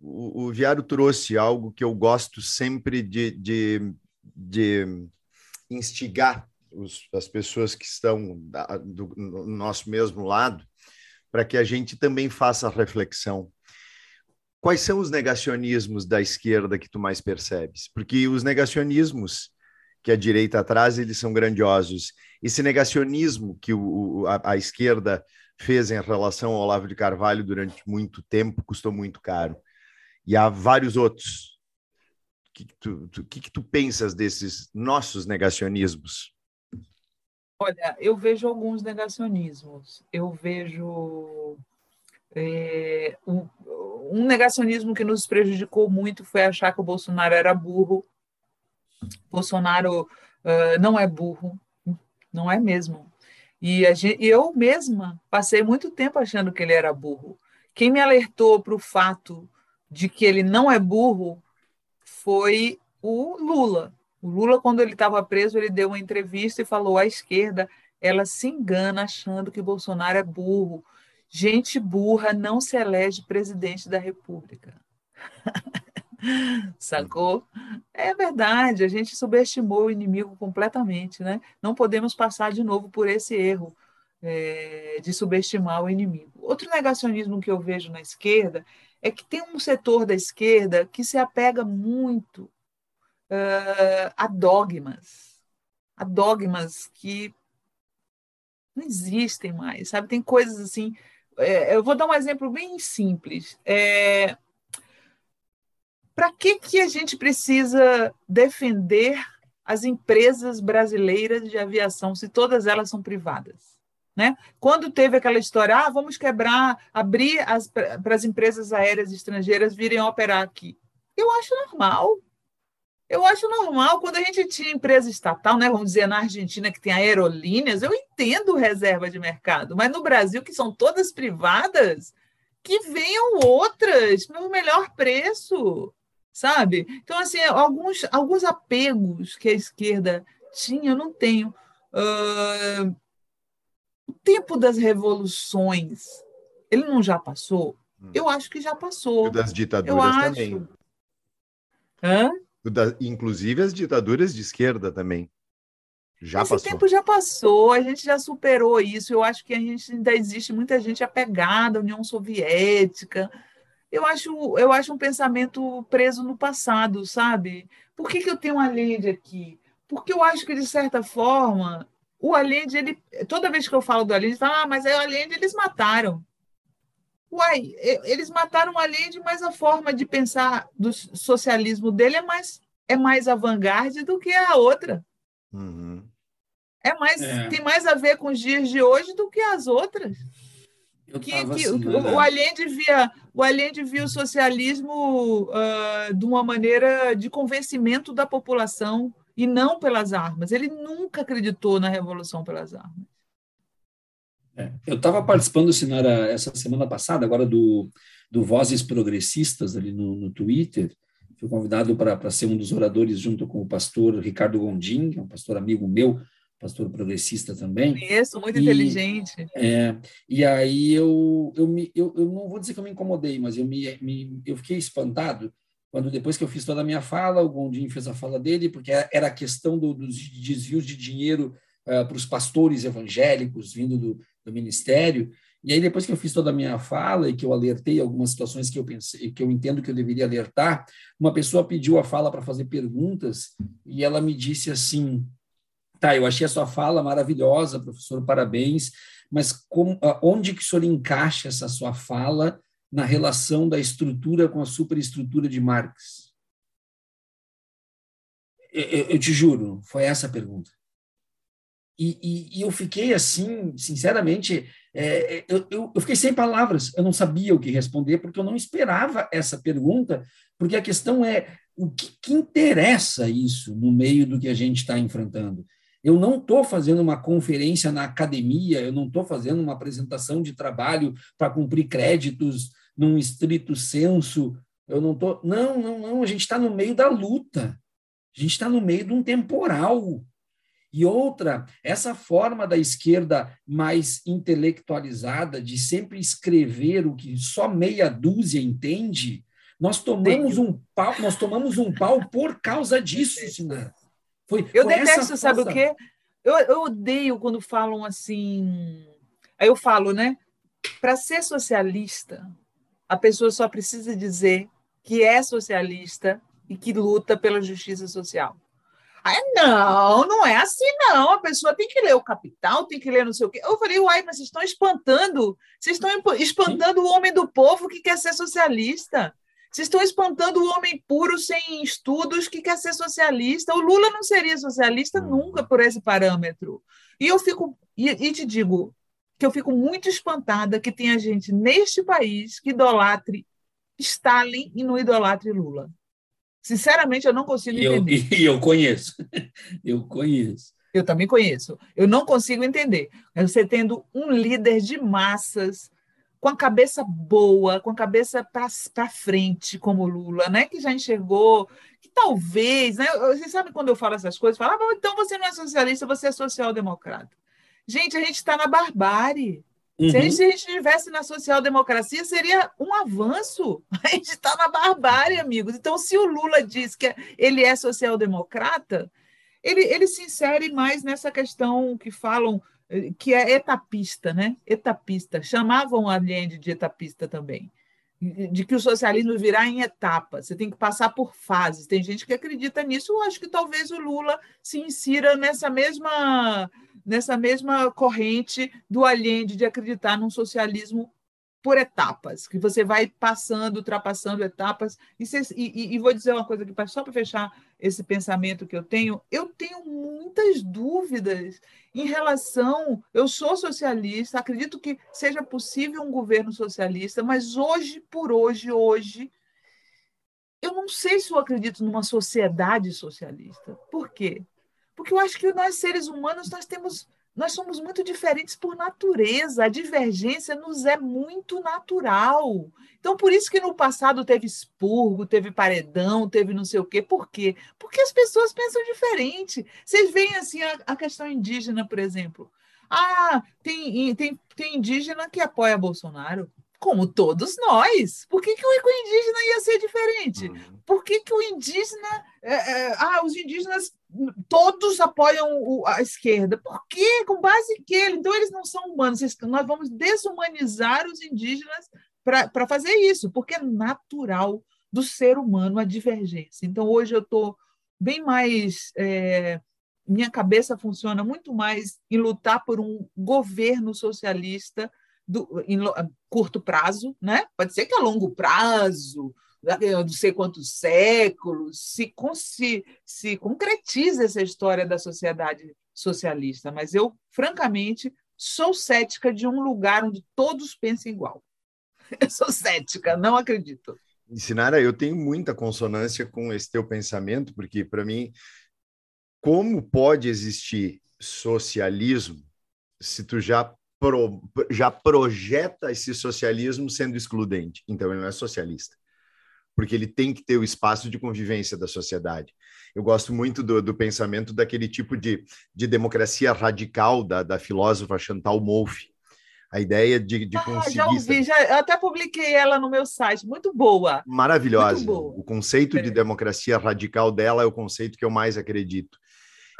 o, o Viário trouxe algo que eu gosto sempre de, de, de instigar os, as pessoas que estão da, do, no nosso mesmo lado, para que a gente também faça a reflexão. Quais são os negacionismos da esquerda que tu mais percebes? Porque os negacionismos que a direita traz, eles são grandiosos. Esse negacionismo que o, a, a esquerda fez em relação ao Olavo de Carvalho durante muito tempo custou muito caro. E há vários outros que, que tu, tu, que, que tu pensas desses nossos negacionismos? Olha, eu vejo alguns negacionismos. Eu vejo É, um, um negacionismo que nos prejudicou muito foi achar que o Bolsonaro era burro. Bolsonaro uh, não é burro, não é mesmo. E gente, eu mesma passei muito tempo achando que ele era burro. Quem me alertou para o fato de que ele não é burro foi o Lula. O Lula, quando ele estava preso, ele deu uma entrevista e falou: a esquerda ela se engana achando que Bolsonaro é burro. Gente burra não se elege presidente da República. (laughs) Sacou? É verdade, a gente subestimou o inimigo completamente, né? Não podemos passar de novo por esse erro é, de subestimar o inimigo. Outro negacionismo que eu vejo na esquerda é que tem um setor da esquerda que se apega muito uh, a dogmas, a dogmas que não existem mais, sabe? Tem coisas assim. É, eu vou dar um exemplo bem simples. É, Para que, que a gente precisa defender as empresas brasileiras de aviação se todas elas são privadas? Né? Quando teve aquela história, ah, vamos quebrar, abrir para as empresas aéreas estrangeiras virem operar aqui. Eu acho normal. Eu acho normal, quando a gente tinha empresa estatal, né, vamos dizer, na Argentina, que tem aerolíneas, eu entendo reserva de mercado, mas no Brasil, que são todas privadas, que venham outras no melhor preço, sabe? Então, assim, alguns, alguns apegos que a esquerda tinha, eu não tenho. Uh, o tempo das revoluções, ele não já passou? Hum. Eu acho que já passou. E das ditaduras eu também. Acho. Hã? Da, inclusive as ditaduras de esquerda também. Já Esse passou. tempo já passou, a gente já superou isso. Eu acho que a gente ainda existe muita gente apegada à União Soviética. Eu acho, eu acho um pensamento preso no passado, sabe? Por que, que eu tenho uma Allende aqui? Porque eu acho que, de certa forma, o Allende, ele, toda vez que eu falo do Allende, fala, ah, mas é o Allende eles mataram. Uai, eles mataram o Allende, mas a forma de pensar do socialismo dele é mais, é mais avant-garde do que a outra. Uhum. É mais, é. Tem mais a ver com os dias de hoje do que as outras. Que, que assim, o, né? o, Allende via, o Allende via o socialismo uh, de uma maneira de convencimento da população e não pelas armas. Ele nunca acreditou na revolução pelas armas. É, eu estava participando, Sinara, essa semana passada, agora do, do Vozes Progressistas ali no, no Twitter. Fui convidado para ser um dos oradores junto com o pastor Ricardo Gondim, que é um pastor amigo meu, pastor progressista também. Conheço, muito e, inteligente. É, e aí eu, eu, me, eu, eu não vou dizer que eu me incomodei, mas eu, me, me, eu fiquei espantado quando depois que eu fiz toda a minha fala, o Gondim fez a fala dele, porque era a questão do, dos desvios de dinheiro uh, para os pastores evangélicos vindo do, do ministério. E aí, depois que eu fiz toda a minha fala e que eu alertei algumas situações que eu pensei, que eu entendo que eu deveria alertar, uma pessoa pediu a fala para fazer perguntas e ela me disse assim: Tá, eu achei a sua fala maravilhosa, professor, parabéns, mas como, onde que o senhor encaixa essa sua fala na relação da estrutura com a superestrutura de Marx? Eu, eu te juro, foi essa a pergunta. E, e, e eu fiquei assim, sinceramente, é, eu, eu, eu, fiquei sem palavras, eu não sabia o que responder, porque eu não esperava essa pergunta, porque a questão é o que, que interessa isso no meio do que a gente está enfrentando. Eu não estou fazendo uma conferência na academia, eu não estou fazendo uma apresentação de trabalho para cumprir créditos num estrito senso. Eu não estou. Não, não, não. A gente está no meio da luta. A gente está no meio de um temporal. E outra, essa forma da esquerda mais intelectualizada de sempre escrever o que só meia dúzia entende, nós tomamos um pau, nós tomamos um pau por causa disso, Sinara. Foi, eu foi detesto, sabe o quê? Eu, eu odeio quando falam assim. Aí eu falo, né? Para ser socialista, a pessoa só precisa dizer que é socialista e que luta pela justiça social. Aí, não, não é assim, não. A pessoa tem que ler o Capital, tem que ler não sei o quê. Eu falei, uai, mas vocês estão espantando, vocês estão espantando o homem do povo que quer ser socialista. Vocês estão espantando o homem puro sem estudos que quer ser socialista. O Lula não seria socialista uhum. nunca por esse parâmetro. E eu fico e, e te digo, que eu fico muito espantada que tenha gente neste país que idolatre Stalin e não idolatre Lula. Sinceramente, eu não consigo entender. (laughs) E eu, eu conheço. Eu conheço. Eu também conheço. Eu não consigo entender. Você tendo um líder de massas com a cabeça boa, com a cabeça para frente, como Lula, né? que já enxergou que talvez, né? Você sabe quando eu falo essas coisas, fala, ah, então você não é socialista, você é social-democrata. Gente, a gente está na barbárie. Uhum. Se, a gente, se a gente estivesse na social-democracia, seria um avanço. (laughs) A gente está na barbárie, amigos. Então, se o Lula diz que ele é social-democrata, ele, ele se insere mais nessa questão que falam eh, que é etapista, né? Etapista. Chamavam Allende de etapista também. De que o socialismo virá em etapas, você tem que passar por fases. Tem gente que acredita nisso, eu acho que talvez o Lula se insira nessa mesma, nessa mesma corrente do Allende de acreditar num socialismo por etapas, que você vai passando, ultrapassando etapas. E, e, e vou dizer uma coisa aqui, só para fechar esse pensamento que eu tenho, eu tenho muitas dúvidas em relação. Eu sou socialista, acredito que seja possível um governo socialista, mas hoje, por hoje, hoje, eu não sei se eu acredito numa sociedade socialista. Por quê? Porque eu acho que nós, seres humanos, nós temos nós somos muito diferentes por natureza, a divergência nos é muito natural. Então, por isso que no passado teve expurgo, teve paredão, teve não sei o quê. Por quê? Porque as pessoas pensam diferente. Vocês veem assim a, a questão indígena, por exemplo. Ah, tem, tem, tem indígena que apoia Bolsonaro como todos nós. Por que, que o indígena ia ser diferente? Uhum. Por que, que o indígena. É, é, ah, os indígenas todos apoiam o, a esquerda. Por quê? Com base em quê? Então, eles não são humanos. Nós vamos desumanizar os indígenas para fazer isso, porque é natural do ser humano a divergência. Então, hoje eu estou bem mais. É, minha cabeça funciona muito mais em lutar por um governo socialista do, em curto prazo, né? Pode ser que a longo prazo, não sei quantos séculos, se, se, se concretize essa história da sociedade socialista. Mas eu, francamente, sou cética de um lugar onde todos pensem igual. (laughs) Eu sou cética, não acredito. Sinara, eu tenho muita consonância com esse teu pensamento, porque, para mim, como pode existir socialismo se tu já pro, já projeta esse socialismo sendo excludente. Então, ele não é socialista, porque ele tem que ter o espaço de convivência da sociedade. Eu gosto muito do, do pensamento daquele tipo de, de democracia radical da, da filósofa Chantal Mouffe, a ideia de, de conseguir. Ah, já ouvi, já, eu até publiquei ela no meu site, muito boa. Maravilhosa. Muito boa. O conceito é. de democracia radical dela é o conceito que eu mais acredito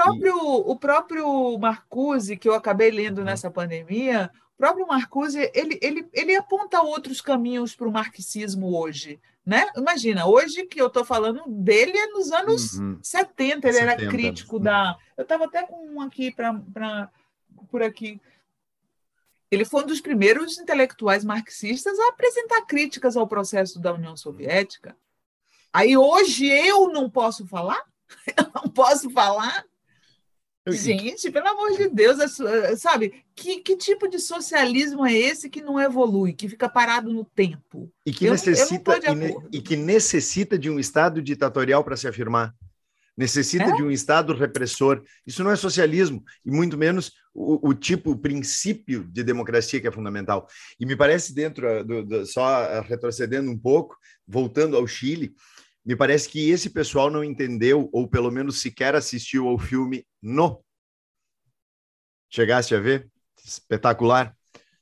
próprio, o próprio Marcuse, que eu acabei lendo uhum. nessa pandemia, o próprio Marcuse, ele, ele, ele aponta outros caminhos para o marxismo hoje. Né? Imagina, hoje que eu estou falando dele é nos anos uhum. 70, ele 70. era crítico da. Eu estava até com um aqui para por aqui. Ele foi um dos primeiros intelectuais marxistas a apresentar críticas ao processo da União Soviética. Aí hoje eu não posso falar? (laughs) Eu não posso falar? Gente, pelo amor de Deus, sabe? Que, que tipo de socialismo é esse que não evolui, que fica parado no tempo? E que, eu, necessita, eu e, e, que necessita de um Estado ditatorial para se afirmar. Necessita é? de um Estado repressor. Isso não é socialismo, e muito menos o, o, tipo, o princípio de democracia que é fundamental. E me parece, dentro do, do, só retrocedendo um pouco, voltando ao Chile, me parece que esse pessoal não entendeu, ou pelo menos sequer assistiu ao filme No. Chegaste a ver? Espetacular.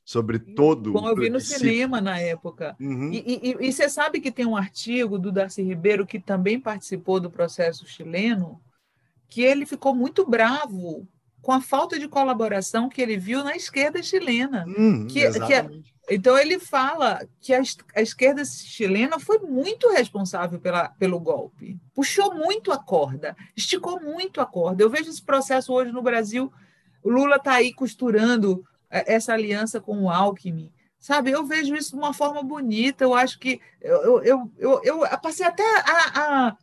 Sobre todo. Bom, eu vi no cinema na época. Uhum. E, e, e, você sabe que tem um artigo do Darcy Ribeiro, que também participou do processo chileno, que ele ficou muito bravo com a falta de colaboração que ele viu na esquerda chilena. Uhum, que, que, é então, ele fala que a, a, esquerda chilena foi muito responsável pela, pelo golpe, puxou muito a corda, esticou muito a corda. Eu vejo esse processo hoje no Brasil, o Lula está aí costurando é, essa aliança com o Alckmin. Sabe, eu vejo isso de uma forma bonita. Eu acho que eu, eu, eu, eu passei até a, a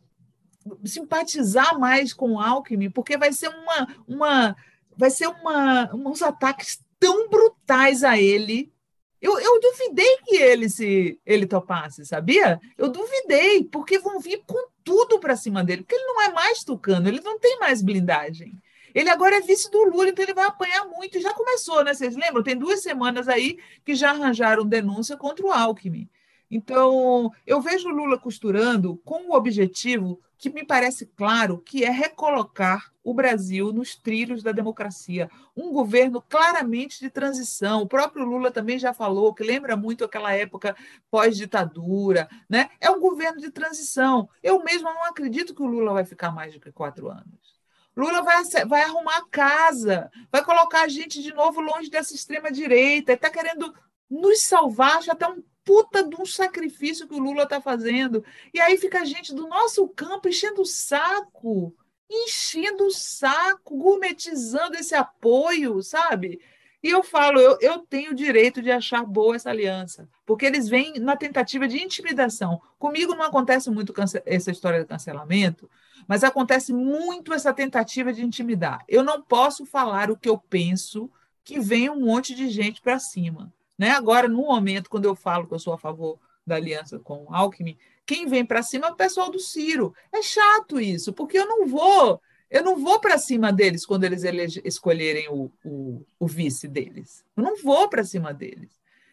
simpatizar mais com o Alckmin, porque vai ser uma, uma vai ser uma, uns ataques tão brutais a ele. Eu, eu duvidei que ele se ele topasse, sabia? Eu duvidei, porque vão vir com tudo para cima dele, porque ele não é mais tucano, ele não tem mais blindagem. Ele agora é vice do Lula, então ele vai apanhar muito. Já começou, né? Vocês lembram? Tem duas semanas aí que já arranjaram denúncia contra o Alckmin. Então, eu vejo Lula costurando com o objetivo que me parece claro, que é recolocar o Brasil nos trilhos da democracia. Um governo claramente de transição. O próprio Lula também já falou que lembra muito aquela época pós-ditadura. Né? É um governo de transição. Eu mesmo não acredito que o Lula vai ficar mais do que quatro anos. Lula vai, vai arrumar a casa, vai colocar a gente de novo longe dessa extrema-direita, está querendo nos salvar, já até um puta de um sacrifício que o Lula está fazendo. E aí fica a gente do nosso campo enchendo o saco, enchendo o saco, gourmetizando esse apoio, sabe? E eu falo, eu, eu tenho o direito de achar boa essa aliança, porque eles vêm na tentativa de intimidação. Comigo não acontece muito essa história de cancelamento, mas acontece muito essa tentativa de intimidar. Eu não posso falar o que eu penso que vem um monte de gente para cima. Né? Agora, no momento, quando eu falo que eu sou a favor da aliança com o Alckmin, quem vem para cima é o pessoal do Ciro. É chato isso, porque eu não vou, eu não vou para cima deles quando eles escolherem o, o, o, vice deles. Eu não vou para cima deles.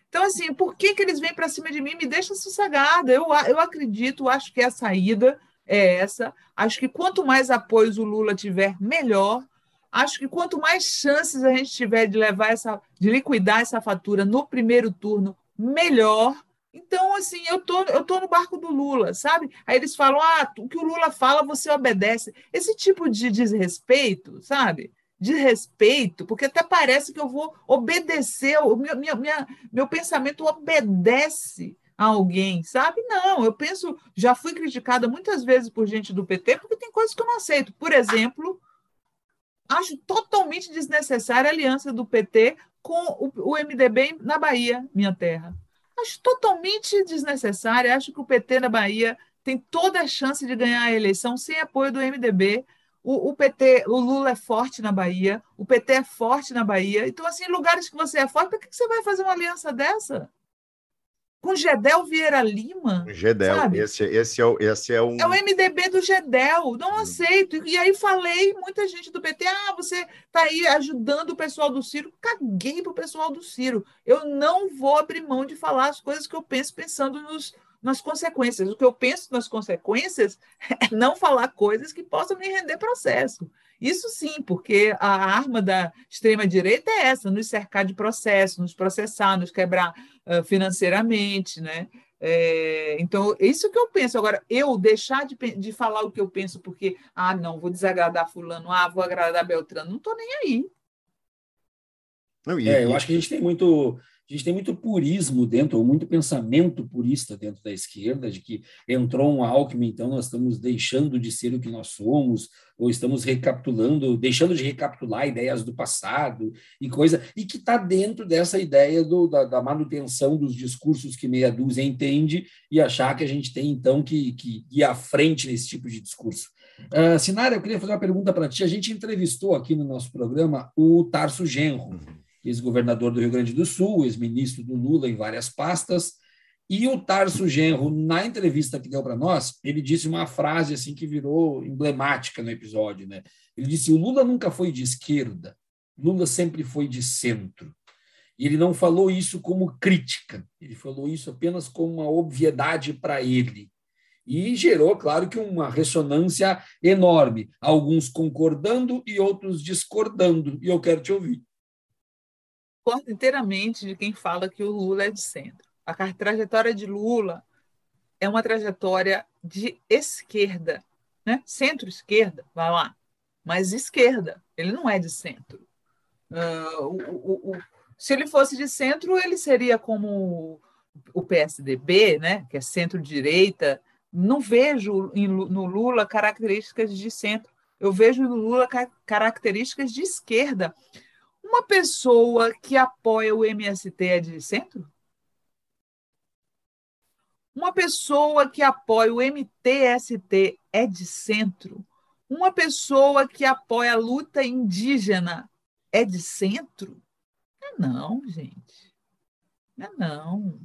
Então, assim, por que, que eles vêm para cima de mim? Me deixa sossegada. Eu, eu acredito, acho que a saída é essa. Acho que quanto mais apoios o Lula tiver, melhor. Acho que quanto mais chances a gente tiver de levar essa, de liquidar essa fatura no primeiro turno, melhor. Então, assim, eu tô, eu tô no barco do Lula, sabe? Aí eles falam, ah, o que o Lula fala, você obedece. Esse tipo de desrespeito, sabe? Desrespeito, porque até parece que eu vou obedecer, o meu, minha, minha, meu pensamento obedece a alguém, sabe? Não, eu penso, já fui criticada muitas vezes por gente do PT, porque tem coisas que eu não aceito. Por exemplo, acho totalmente desnecessária a aliança do PT com o, MDB na Bahia, minha terra. Acho totalmente desnecessária. Acho que o PT na Bahia tem toda a chance de ganhar a eleição sem apoio do MDB. O, o, PT, o Lula é forte na Bahia, o PT é forte na Bahia. Então, assim, lugares que você é forte, por que você vai fazer uma aliança dessa? Com Gedel Vieira Lima. Gedel, sabe? Esse, esse, é o, esse é um. É o MDB do Gedel, não hum. aceito. E aí falei, muita gente do PT, ah, você está aí ajudando o pessoal do Ciro. Caguei para o pessoal do Ciro. Eu não vou abrir mão de falar as coisas que eu penso pensando nos, nas consequências. O que eu penso nas consequências (laughs) é não falar coisas que possam me render processo. Isso sim, porque a arma da extrema-direita é essa: nos cercar de processo, nos processar, nos quebrar financeiramente. Né? É, então, isso que eu penso. Agora, eu deixar de, de falar o que eu penso porque, ah, não, vou desagradar Fulano, ah, vou agradar Beltrano, não estou nem aí. Não, e, é, eu acho que a gente tem muito a gente tem muito purismo dentro, ou muito pensamento purista dentro da esquerda, de que entrou um Alckmin, então nós estamos deixando de ser o que nós somos, ou estamos recapitulando, deixando de recapitular ideias do passado e coisa, e que está dentro dessa ideia do, da, da, manutenção dos discursos que meia dúzia entende e achar que a gente tem, então, que, que ir à frente nesse tipo de discurso. Uh, Sinara, eu queria fazer uma pergunta para ti. A gente entrevistou aqui no nosso programa o Tarso Genro. Ex-governador do Rio Grande do Sul, ex-ministro do Lula em várias pastas. E o Tarso Genro, na entrevista que deu para nós, ele disse uma frase assim que virou emblemática no episódio, né? Ele disse: "O Lula nunca foi de esquerda, Lula sempre foi de centro". E ele não falou isso como crítica, ele falou isso apenas como uma obviedade para ele. E gerou, claro, que uma ressonância enorme, alguns concordando e outros discordando. E eu quero te ouvir concordo inteiramente de quem fala que o Lula é de centro. A trajetória de Lula é uma trajetória de esquerda, né? centro-esquerda, vai lá, mas esquerda, ele não é de centro. Uh, o, o, o, se ele fosse de centro, ele seria como o PSDB, né? que é centro-direita. Não vejo no Lula características de centro, eu vejo no Lula características de esquerda. Uma pessoa que apoia o MST é de centro? Uma pessoa que apoia o MTST é de centro? Uma pessoa que apoia a luta indígena é de centro? não, gente. Não é não.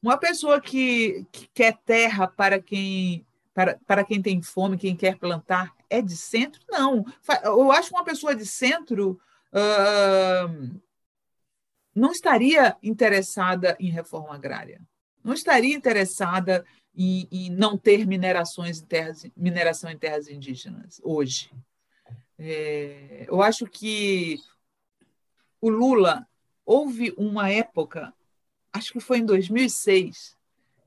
Uma pessoa que, que quer terra para quem para, para quem tem fome, quem quer plantar, é de centro? Não. Eu acho que uma pessoa de centro não estaria interessada em reforma agrária, não estaria interessada em, em não ter minerações em terras, mineração em terras indígenas hoje. É, eu acho que o Lula houve uma época, acho que foi em 2006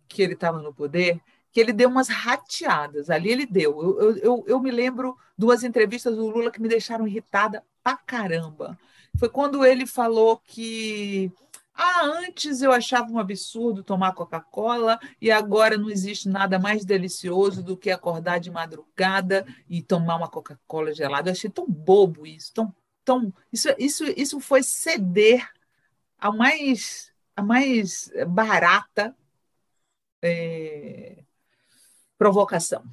que ele estava no poder, que ele deu umas rateadas. Ali ele deu. Eu, eu, eu me lembro duas entrevistas do Lula que me deixaram irritada pra caramba. Foi quando ele falou que ah, antes eu achava um absurdo tomar Coca-Cola e agora não existe nada mais delicioso do que acordar de madrugada e tomar uma Coca-Cola gelada. Eu achei tão bobo isso, tão, tão isso, isso, isso foi ceder a mais a mais barata é, provocação.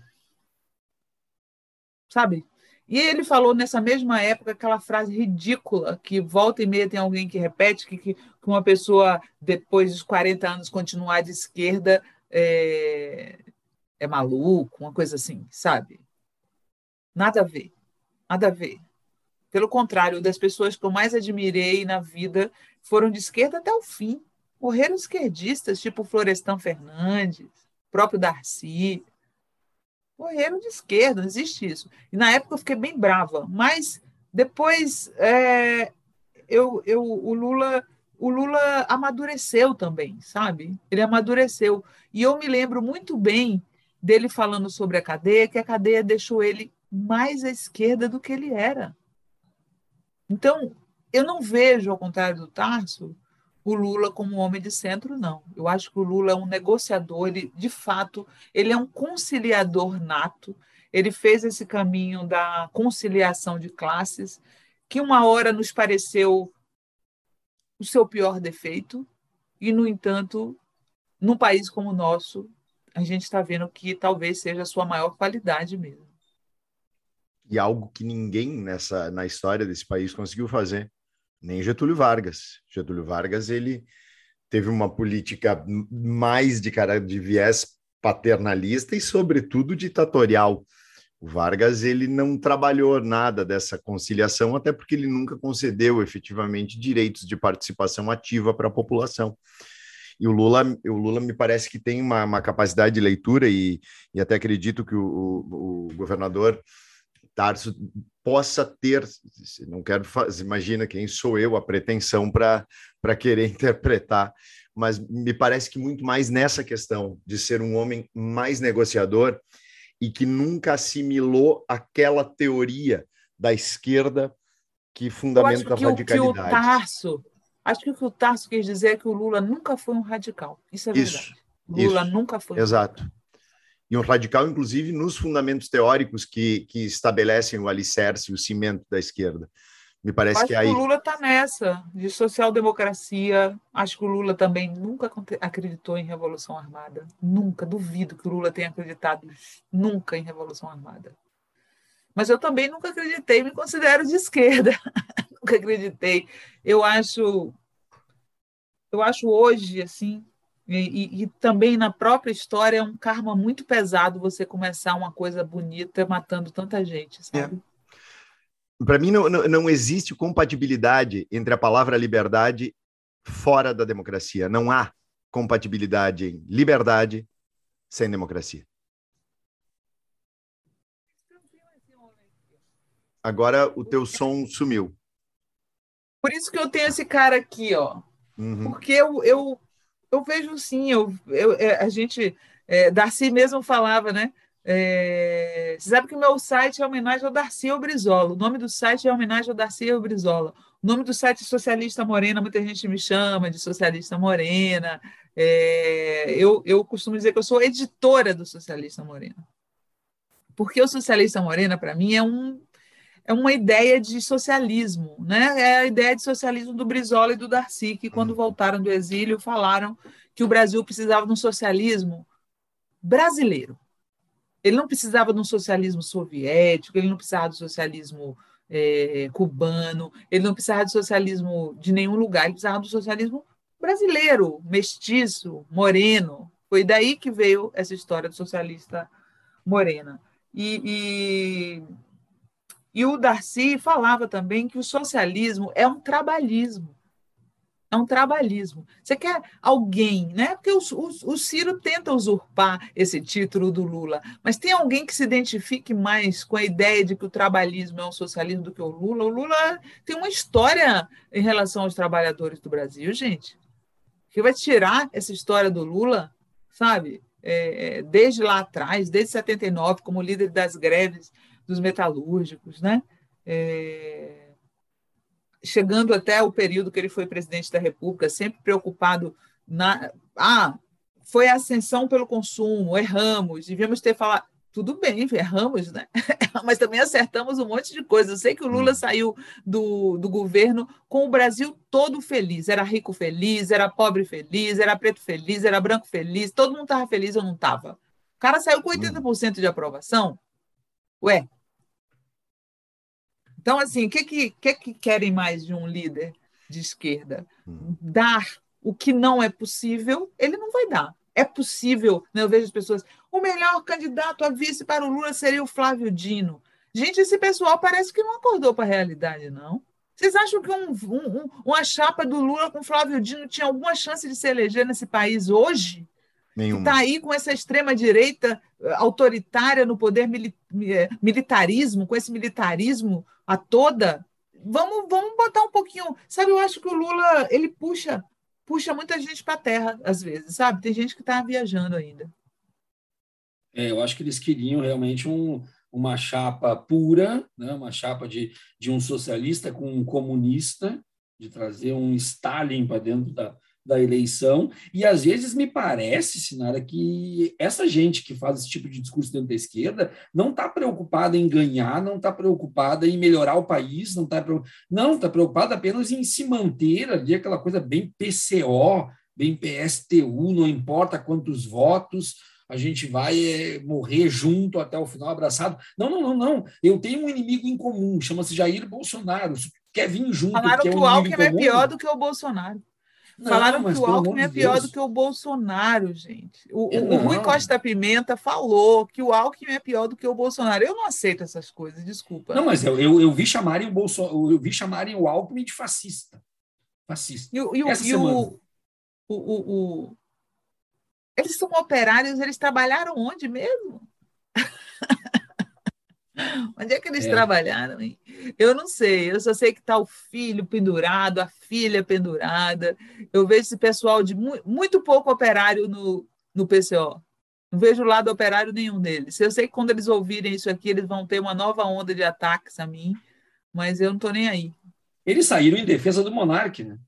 Sabe? E ele falou nessa mesma época aquela frase ridícula que volta e meia tem alguém que repete que, que uma pessoa, depois dos 40 anos, continuar de esquerda é, é maluco, uma coisa assim, sabe? Nada a ver. Nada a ver. Pelo contrário, das pessoas que eu mais admirei na vida foram de esquerda até o fim. Morreram esquerdistas, tipo Florestan Fernandes, próprio Darcy, morreram de esquerda, não existe isso. E na época eu fiquei bem brava, mas depois é, eu, eu, o Lula o Lula amadureceu também, sabe? Ele amadureceu. E eu me lembro muito bem dele falando sobre a cadeia, que a cadeia deixou ele mais à esquerda do que ele era. Então, eu não vejo, ao contrário do Tarso, o Lula como um homem de centro, não. Eu acho que o Lula é um negociador, ele, de fato, ele é um conciliador nato. Ele fez esse caminho da conciliação de classes, que uma hora nos pareceu o seu pior defeito, e, no entanto, num país como o nosso, a gente está vendo que talvez seja a sua maior qualidade mesmo. E algo que ninguém nessa na história desse país conseguiu fazer nem Getúlio Vargas. Getúlio Vargas ele teve uma política mais de cara de viés paternalista e sobretudo ditatorial. O Vargas ele não trabalhou nada dessa conciliação, até porque ele nunca concedeu efetivamente direitos de participação ativa para a população. E o Lula, o Lula me parece que tem uma, uma capacidade de leitura e, e até acredito que o, o, o governador Tarso possa ter, não quero fazer, imagina quem sou eu, a pretensão para querer (laughs) interpretar, mas me parece que muito mais nessa questão de ser um homem mais negociador e que nunca assimilou aquela teoria da esquerda que fundamenta a radicalidade. Que o Tarso, acho que o que o Tarso quis dizer é que o Lula nunca foi um radical. Isso é verdade. Isso, Lula isso, nunca foi. Exato e um radical, inclusive, nos fundamentos teóricos que, que estabelecem o alicerce, o cimento da esquerda. Me parece acho que aí. o Lula está nessa, de social-democracia. Acho que o Lula também nunca acreditou em revolução armada. Nunca, duvido que o Lula tenha acreditado nunca em revolução armada. Mas eu também nunca acreditei, me considero de esquerda. (laughs) nunca acreditei. Eu acho. Eu acho hoje, assim, e, e, e, também na própria história é um karma muito pesado você começar uma coisa bonita matando tanta gente, sabe? É. Para mim, não, não, não existe compatibilidade entre a palavra liberdade fora da democracia. Não há compatibilidade em liberdade sem democracia. Agora o teu som sumiu. Por isso que eu tenho esse cara aqui, ó. Uhum. Porque eu, eu eu vejo sim, eu, eu, é, a gente, é, Darcy mesmo falava, né? É, você sabe que o meu site é homenagem ao Darcy Brizola. O nome do site é homenagem ao Darcy Brizola. O nome do site é Socialista Morena, muita gente me chama de Socialista Morena. É, eu, eu costumo dizer que eu sou editora do Socialista Morena. Porque o Socialista Morena, para mim, é um é uma ideia de socialismo, né? É a ideia de socialismo do Brizola e do Darcy, que quando uhum. voltaram do exílio falaram que o Brasil precisava de um socialismo brasileiro. Ele não precisava de um socialismo soviético, ele não precisava do socialismo é, cubano, ele não precisava de socialismo de nenhum lugar, ele precisava do socialismo brasileiro, mestiço, moreno. Foi daí que veio essa história do socialista morena. E, e, e o Darcy falava também que o socialismo é um trabalhismo. É um trabalhismo. Você quer alguém, né? Porque o, o, o, Ciro tenta usurpar esse título do Lula, mas tem alguém que se identifique mais com a ideia de que o trabalhismo é um socialismo do que o Lula? O Lula tem uma história em relação aos trabalhadores do Brasil, gente. Que vai tirar essa história do Lula, sabe? É, é desde lá atrás, desde 79, como líder das greves dos metalúrgicos, né? É chegando até o período que ele foi presidente da República, sempre preocupado na. Ah, foi a ascensão pelo consumo, erramos, devíamos ter falado. Tudo bem, erramos, né? (laughs) Mas também acertamos um monte de coisa. Eu sei que o Lula hum. saiu do, do governo com o Brasil todo feliz. Era rico feliz, era pobre feliz, era preto feliz, era branco feliz. Todo mundo estava feliz, eu não estava. O cara saiu com 80% hum. de aprovação. Ué, então, assim, o que, que, que, que querem mais de um líder de esquerda? Hum. Dar o que não é possível, ele não vai dar. É possível, né? eu vejo as pessoas, o melhor candidato a vice para o Lula seria o Flávio Dino. Gente, esse pessoal parece que não acordou para a realidade, não. Vocês acham que um, um, uma chapa do Lula com Flávio Dino tinha alguma chance de se eleger nesse país hoje? Está aí com essa extrema-direita eh, autoritária no poder eh, militarismo, com esse militarismo a toda. Vamos, vamos botar um pouquinho. Sabe, eu acho que o Lula ele puxa puxa muita gente para a terra, às vezes, sabe? Tem gente que está viajando ainda. É, eu acho que eles queriam realmente um, uma chapa pura, né? uma chapa de, de um socialista com um comunista, de trazer um Stalin para dentro da, da eleição, e às vezes me parece, Sinara, que essa gente que faz esse tipo de discurso dentro da esquerda não está preocupada em ganhar, não está preocupada em melhorar o país, não está não está preocupada apenas em se manter ali aquela coisa bem PCO, bem PSTU, não importa quantos votos, a gente vai é, morrer junto até o final, abraçado. Não, não, não, não. Eu tenho um inimigo em comum, chama-se Jair Bolsonaro. Quer vir junto. Falaram que, é um o Alckmin é pior do que o Bolsonaro. Não, Falaram que o Alckmin é pior Deus. do que o Bolsonaro, gente. O, o, o, Rui Costa Pimenta falou que o Alckmin é pior do que o Bolsonaro. Eu não aceito essas coisas, desculpa. Não, mas eu, eu, eu vi chamarem o Bolsonaro, eu vi chamarem o Alckmin de fascista. Fascista. E, e, Essa e o, o, o, Eles são operários, eles trabalharam onde mesmo? (laughs) Onde é que eles é. trabalharam? Hein? Eu não sei, eu só sei que está o filho pendurado, a filha pendurada. Eu vejo esse pessoal de mu muito pouco operário no, no PCO. Não vejo lado operário nenhum deles. Eu sei que quando eles ouvirem isso aqui, eles vão ter uma nova onda de ataques a mim, mas eu não estou nem aí. Eles saíram em defesa do monarca, né?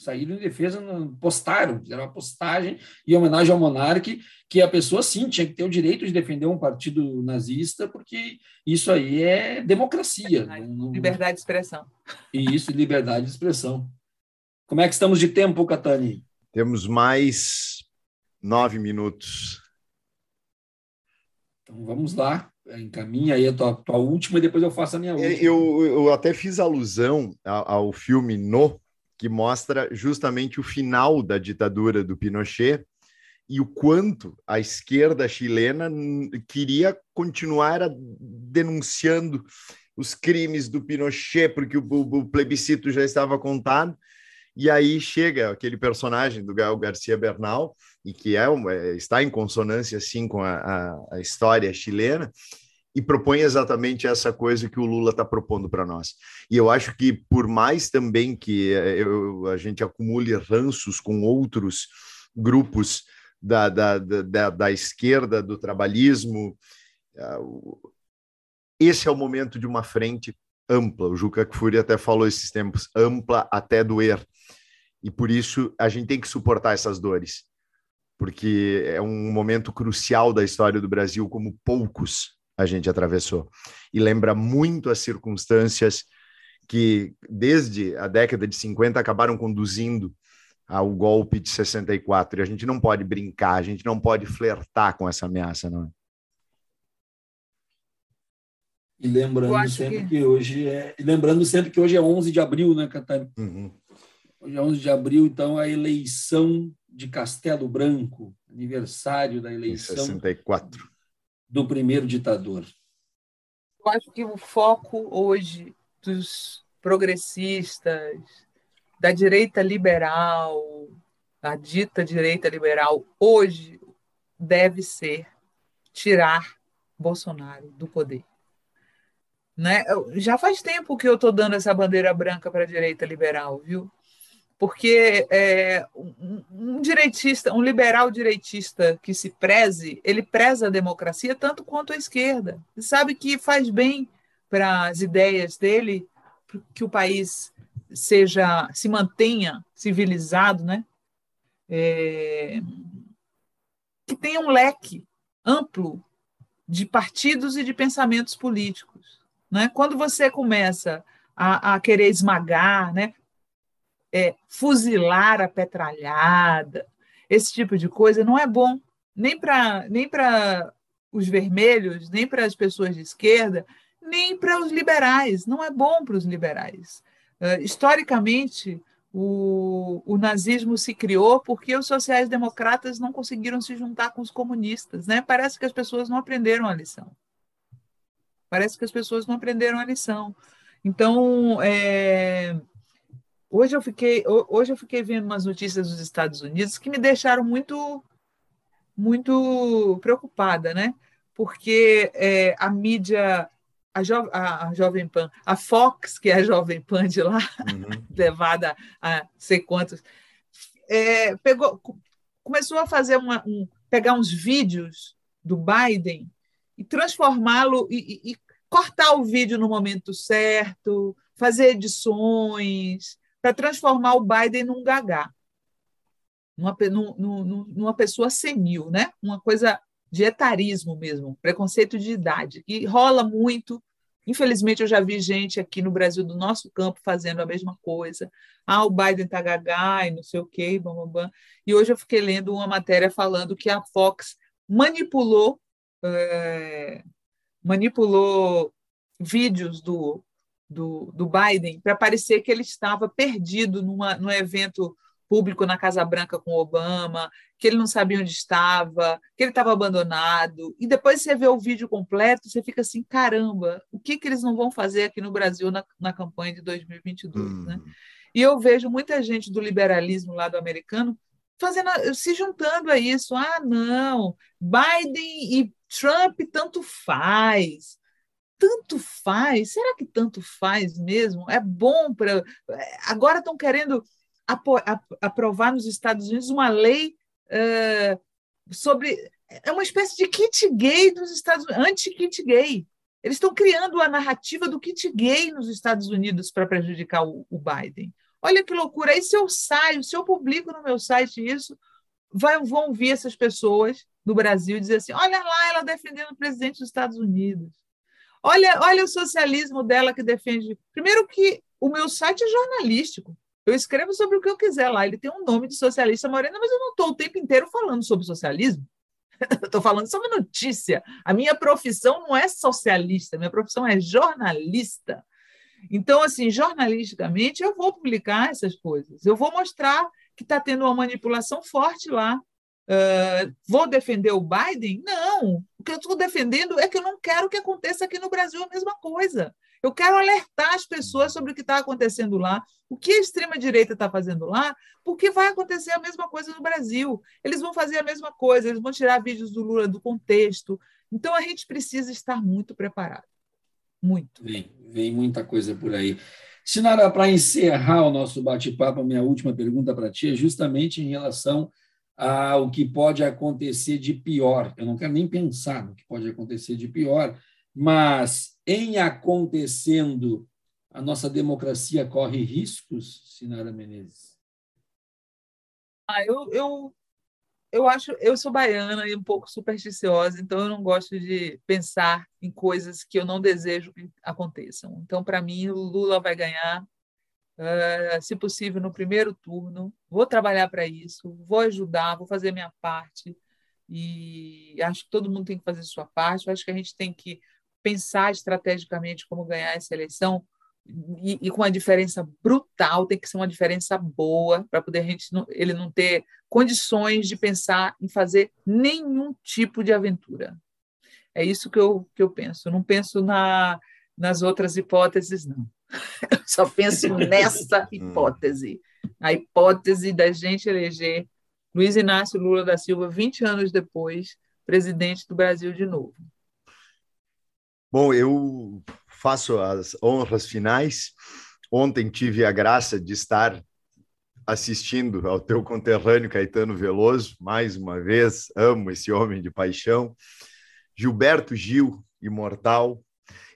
Saíram em defesa, postaram, fizeram uma postagem em homenagem ao monarca, que a pessoa sim tinha que ter o direito de defender um partido nazista, porque isso aí é democracia. Liberdade, não... liberdade de expressão. Isso, liberdade de expressão. Como é que estamos de tempo, Catani? Temos mais nove minutos. Então vamos lá, encaminha aí a tua, tua última e depois eu faço a minha última. Eu, eu até fiz alusão ao, ao filme No, que mostra justamente o final da ditadura do Pinochet e o quanto a esquerda chilena queria continuar denunciando os crimes do Pinochet, porque o, o, plebiscito já estava contado. E aí chega aquele personagem do Gael Garcia Bernal, e que é, é está em consonância assim com a, a, a história chilena, e propõe exatamente essa coisa que o Lula está propondo para nós. E eu acho que, por mais também que eh, eu, a gente acumule ranços com outros grupos da, da, da, da esquerda, do trabalhismo, eh, esse é o momento de uma frente ampla. O Juca Kfouri até falou esses tempos, ampla até doer. E por isso a gente tem que suportar essas dores, porque é um momento crucial da história do Brasil, como poucos a gente atravessou. E lembra muito as circunstâncias que, desde a década de 50, acabaram conduzindo ao golpe de 64. E a gente não pode brincar, a gente não pode flertar com essa ameaça, não é? E lembrando sempre que... que... hoje é, lembrando sempre que hoje é 11 de abril, né, Catarina? Uhum. Hoje é 11 de abril, então a eleição de Castelo Branco, aniversário da eleição em 64 do primeiro ditador. Eu acho que o foco hoje dos progressistas, da direita liberal, da dita direita liberal, hoje deve ser tirar Bolsonaro do poder. Né? Já faz tempo que eu estou dando essa bandeira branca para a direita liberal, viu? Porque é, um, um, direitista, um liberal direitista que se preze, ele preza a democracia tanto quanto a esquerda. Ele sabe que faz bem para as ideias dele que o país seja se mantenha civilizado, né? É, que tenha um leque amplo de partidos e de pensamentos políticos. Né? Quando você começa a, a querer esmagar, né? É, fuzilar a petralhada, esse tipo de coisa, não é bom nem para nem os vermelhos, nem para as pessoas de esquerda, nem para os liberais. Não é bom para os liberais. Uh, historicamente, o, o, nazismo se criou porque os sociais-democratas não conseguiram se juntar com os comunistas. Né? Parece que as pessoas não aprenderam a lição. Parece que as pessoas não aprenderam a lição. Então, é, hoje, eu fiquei, hoje eu fiquei vendo umas notícias dos Estados Unidos que me deixaram muito, muito preocupada, né? porque é, a mídia a, jo, a, a, Jovem Pan, a Fox, que é a Jovem Pan de lá, uhum. (laughs) levada a sei quantos, é, pegou, começou a fazer uma, um, pegar uns vídeos do Biden e transformá-lo e, e, e, cortar o vídeo no momento certo, fazer edições para transformar o Biden num gagá, numa, numa, numa pessoa senil, né? Uma coisa de etarismo mesmo, preconceito de idade, que rola muito. Infelizmente, eu já vi gente aqui no Brasil, do nosso campo, fazendo a mesma coisa. Ah, o Biden está gagá e não sei o quê, bam, bam, bam. E hoje eu fiquei lendo uma matéria falando que a Fox manipulou é, manipulou vídeos do, do, do Biden para parecer que ele estava perdido numa, num evento público na Casa Branca com Obama, que ele não sabia onde estava, que ele estava abandonado. E depois você vê o vídeo completo, você fica assim, caramba, o que, que eles não vão fazer aqui no Brasil na, na campanha de 2022? Hum. Né? E eu vejo muita gente do liberalismo lá do americano fazendo, se juntando a isso. Ah, não, Biden e Trump tanto faz. Tanto faz? Será que tanto faz mesmo? É bom para. Agora estão querendo aprovar nos Estados Unidos uma lei uh, sobre. É uma espécie de kit gay dos Estados Unidos, anti-kit gay. Eles estão criando a narrativa do kit gay nos Estados Unidos para prejudicar o, o Biden. Olha que loucura. Aí, se eu saio, se eu publico no meu site isso, vai, vão vir essas pessoas do Brasil dizer assim: olha lá, ela defendendo o presidente dos Estados Unidos. Olha, olha o socialismo dela que defende. Primeiro, que o meu site é jornalístico. Eu escrevo sobre o que eu quiser lá. Ele tem um nome de socialista morena, mas eu não estou o tempo inteiro falando sobre socialismo. (laughs) Estou falando sobre notícia. A minha profissão não é socialista, minha profissão é jornalista. Então, assim, jornalisticamente, eu vou publicar essas coisas. Eu vou mostrar que está tendo uma manipulação forte lá. Uh, vou defender o Biden? Não. O que eu estou defendendo é que eu não quero que aconteça aqui no Brasil a mesma coisa. Eu quero alertar as pessoas sobre o que está acontecendo lá, o que a extrema-direita está fazendo lá, porque vai acontecer a mesma coisa no Brasil. Eles vão fazer a mesma coisa, eles vão tirar vídeos do Lula do contexto. Então, a gente precisa estar muito preparado. Muito. Vem, vem muita coisa por aí. Sinara, para encerrar o nosso bate-papo, a minha última pergunta para ti é justamente em relação ao que pode acontecer de pior. Eu não quero nem pensar no que pode acontecer de pior, mas em acontecendo, a nossa democracia corre riscos, Sinara Menezes? Ah, eu, eu, eu acho, eu sou baiana e um pouco supersticiosa, então eu não gosto de pensar em coisas que eu não desejo que aconteçam. Então, para mim, o Lula vai ganhar, uh, se possível, no primeiro turno. Vou trabalhar para isso, vou ajudar, vou fazer minha parte. E acho que todo mundo tem que fazer sua parte. Eu acho que a gente tem que pensar estrategicamente como ganhar essa eleição e, e, com uma diferença brutal, tem que ser uma diferença boa para poder a gente não, ele não ter condições de pensar em fazer nenhum tipo de aventura. É isso que eu, que eu penso. Não penso na, nas outras hipóteses, não. (laughs) Eu só penso nessa (laughs) hipótese. A hipótese da gente eleger Luiz Inácio Lula da Silva 20 anos depois, presidente do Brasil de novo. Bom, eu faço as honras finais. Ontem tive a graça de estar assistindo ao teu conterrâneo Caetano Veloso, mais uma vez, amo esse homem de paixão. Gilberto Gil, imortal.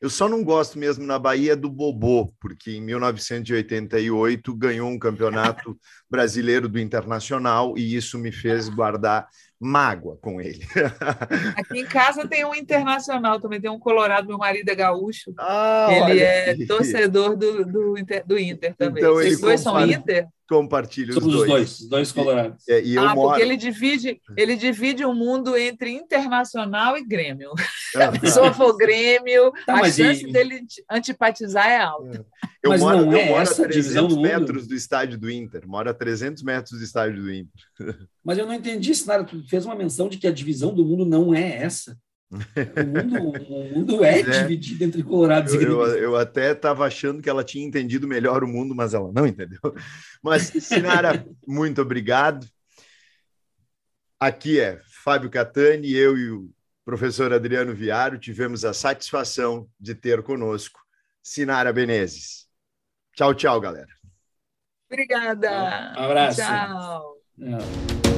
Eu só não gosto mesmo na Bahia do Bobô, porque em 1988 ganhou um campeonato (laughs) brasileiro do Internacional e isso me fez guardar mágoa com ele. (laughs) Aqui em casa tem um internacional também, tem um colorado, meu marido é gaúcho. Ah, ele é aí. torcedor do, do, Inter, do Inter também. Então, Vocês dois são Inter? Compartilha os Somos dois. dois, dois colorados. E, e ah, moro... porque ele divide, ele divide o mundo entre internacional e Grêmio. (laughs) Se a pessoa for Grêmio, tá, a chance e... dele antipatizar é alta. Eu mas moro, não é eu moro essa a 300 metros do estádio do Inter. Moro a 300 metros do estádio do Inter. (laughs) Mas eu não entendi, Sinara. Tu fez uma menção de que a divisão do mundo não é essa. O mundo, o mundo (laughs) é, é, dividido entre colorados eu, e gremistas. Eu, eu até estava achando que ela tinha entendido melhor o mundo, mas ela não entendeu. Mas, Sinara, (laughs) muito obrigado. Aqui é Fábio Catani, eu e o professor Adriano Viário tivemos a satisfação de ter conosco Sinara Benezes. Tchau, tchau, galera. Obrigada. Um abraço. Tchau. tchau.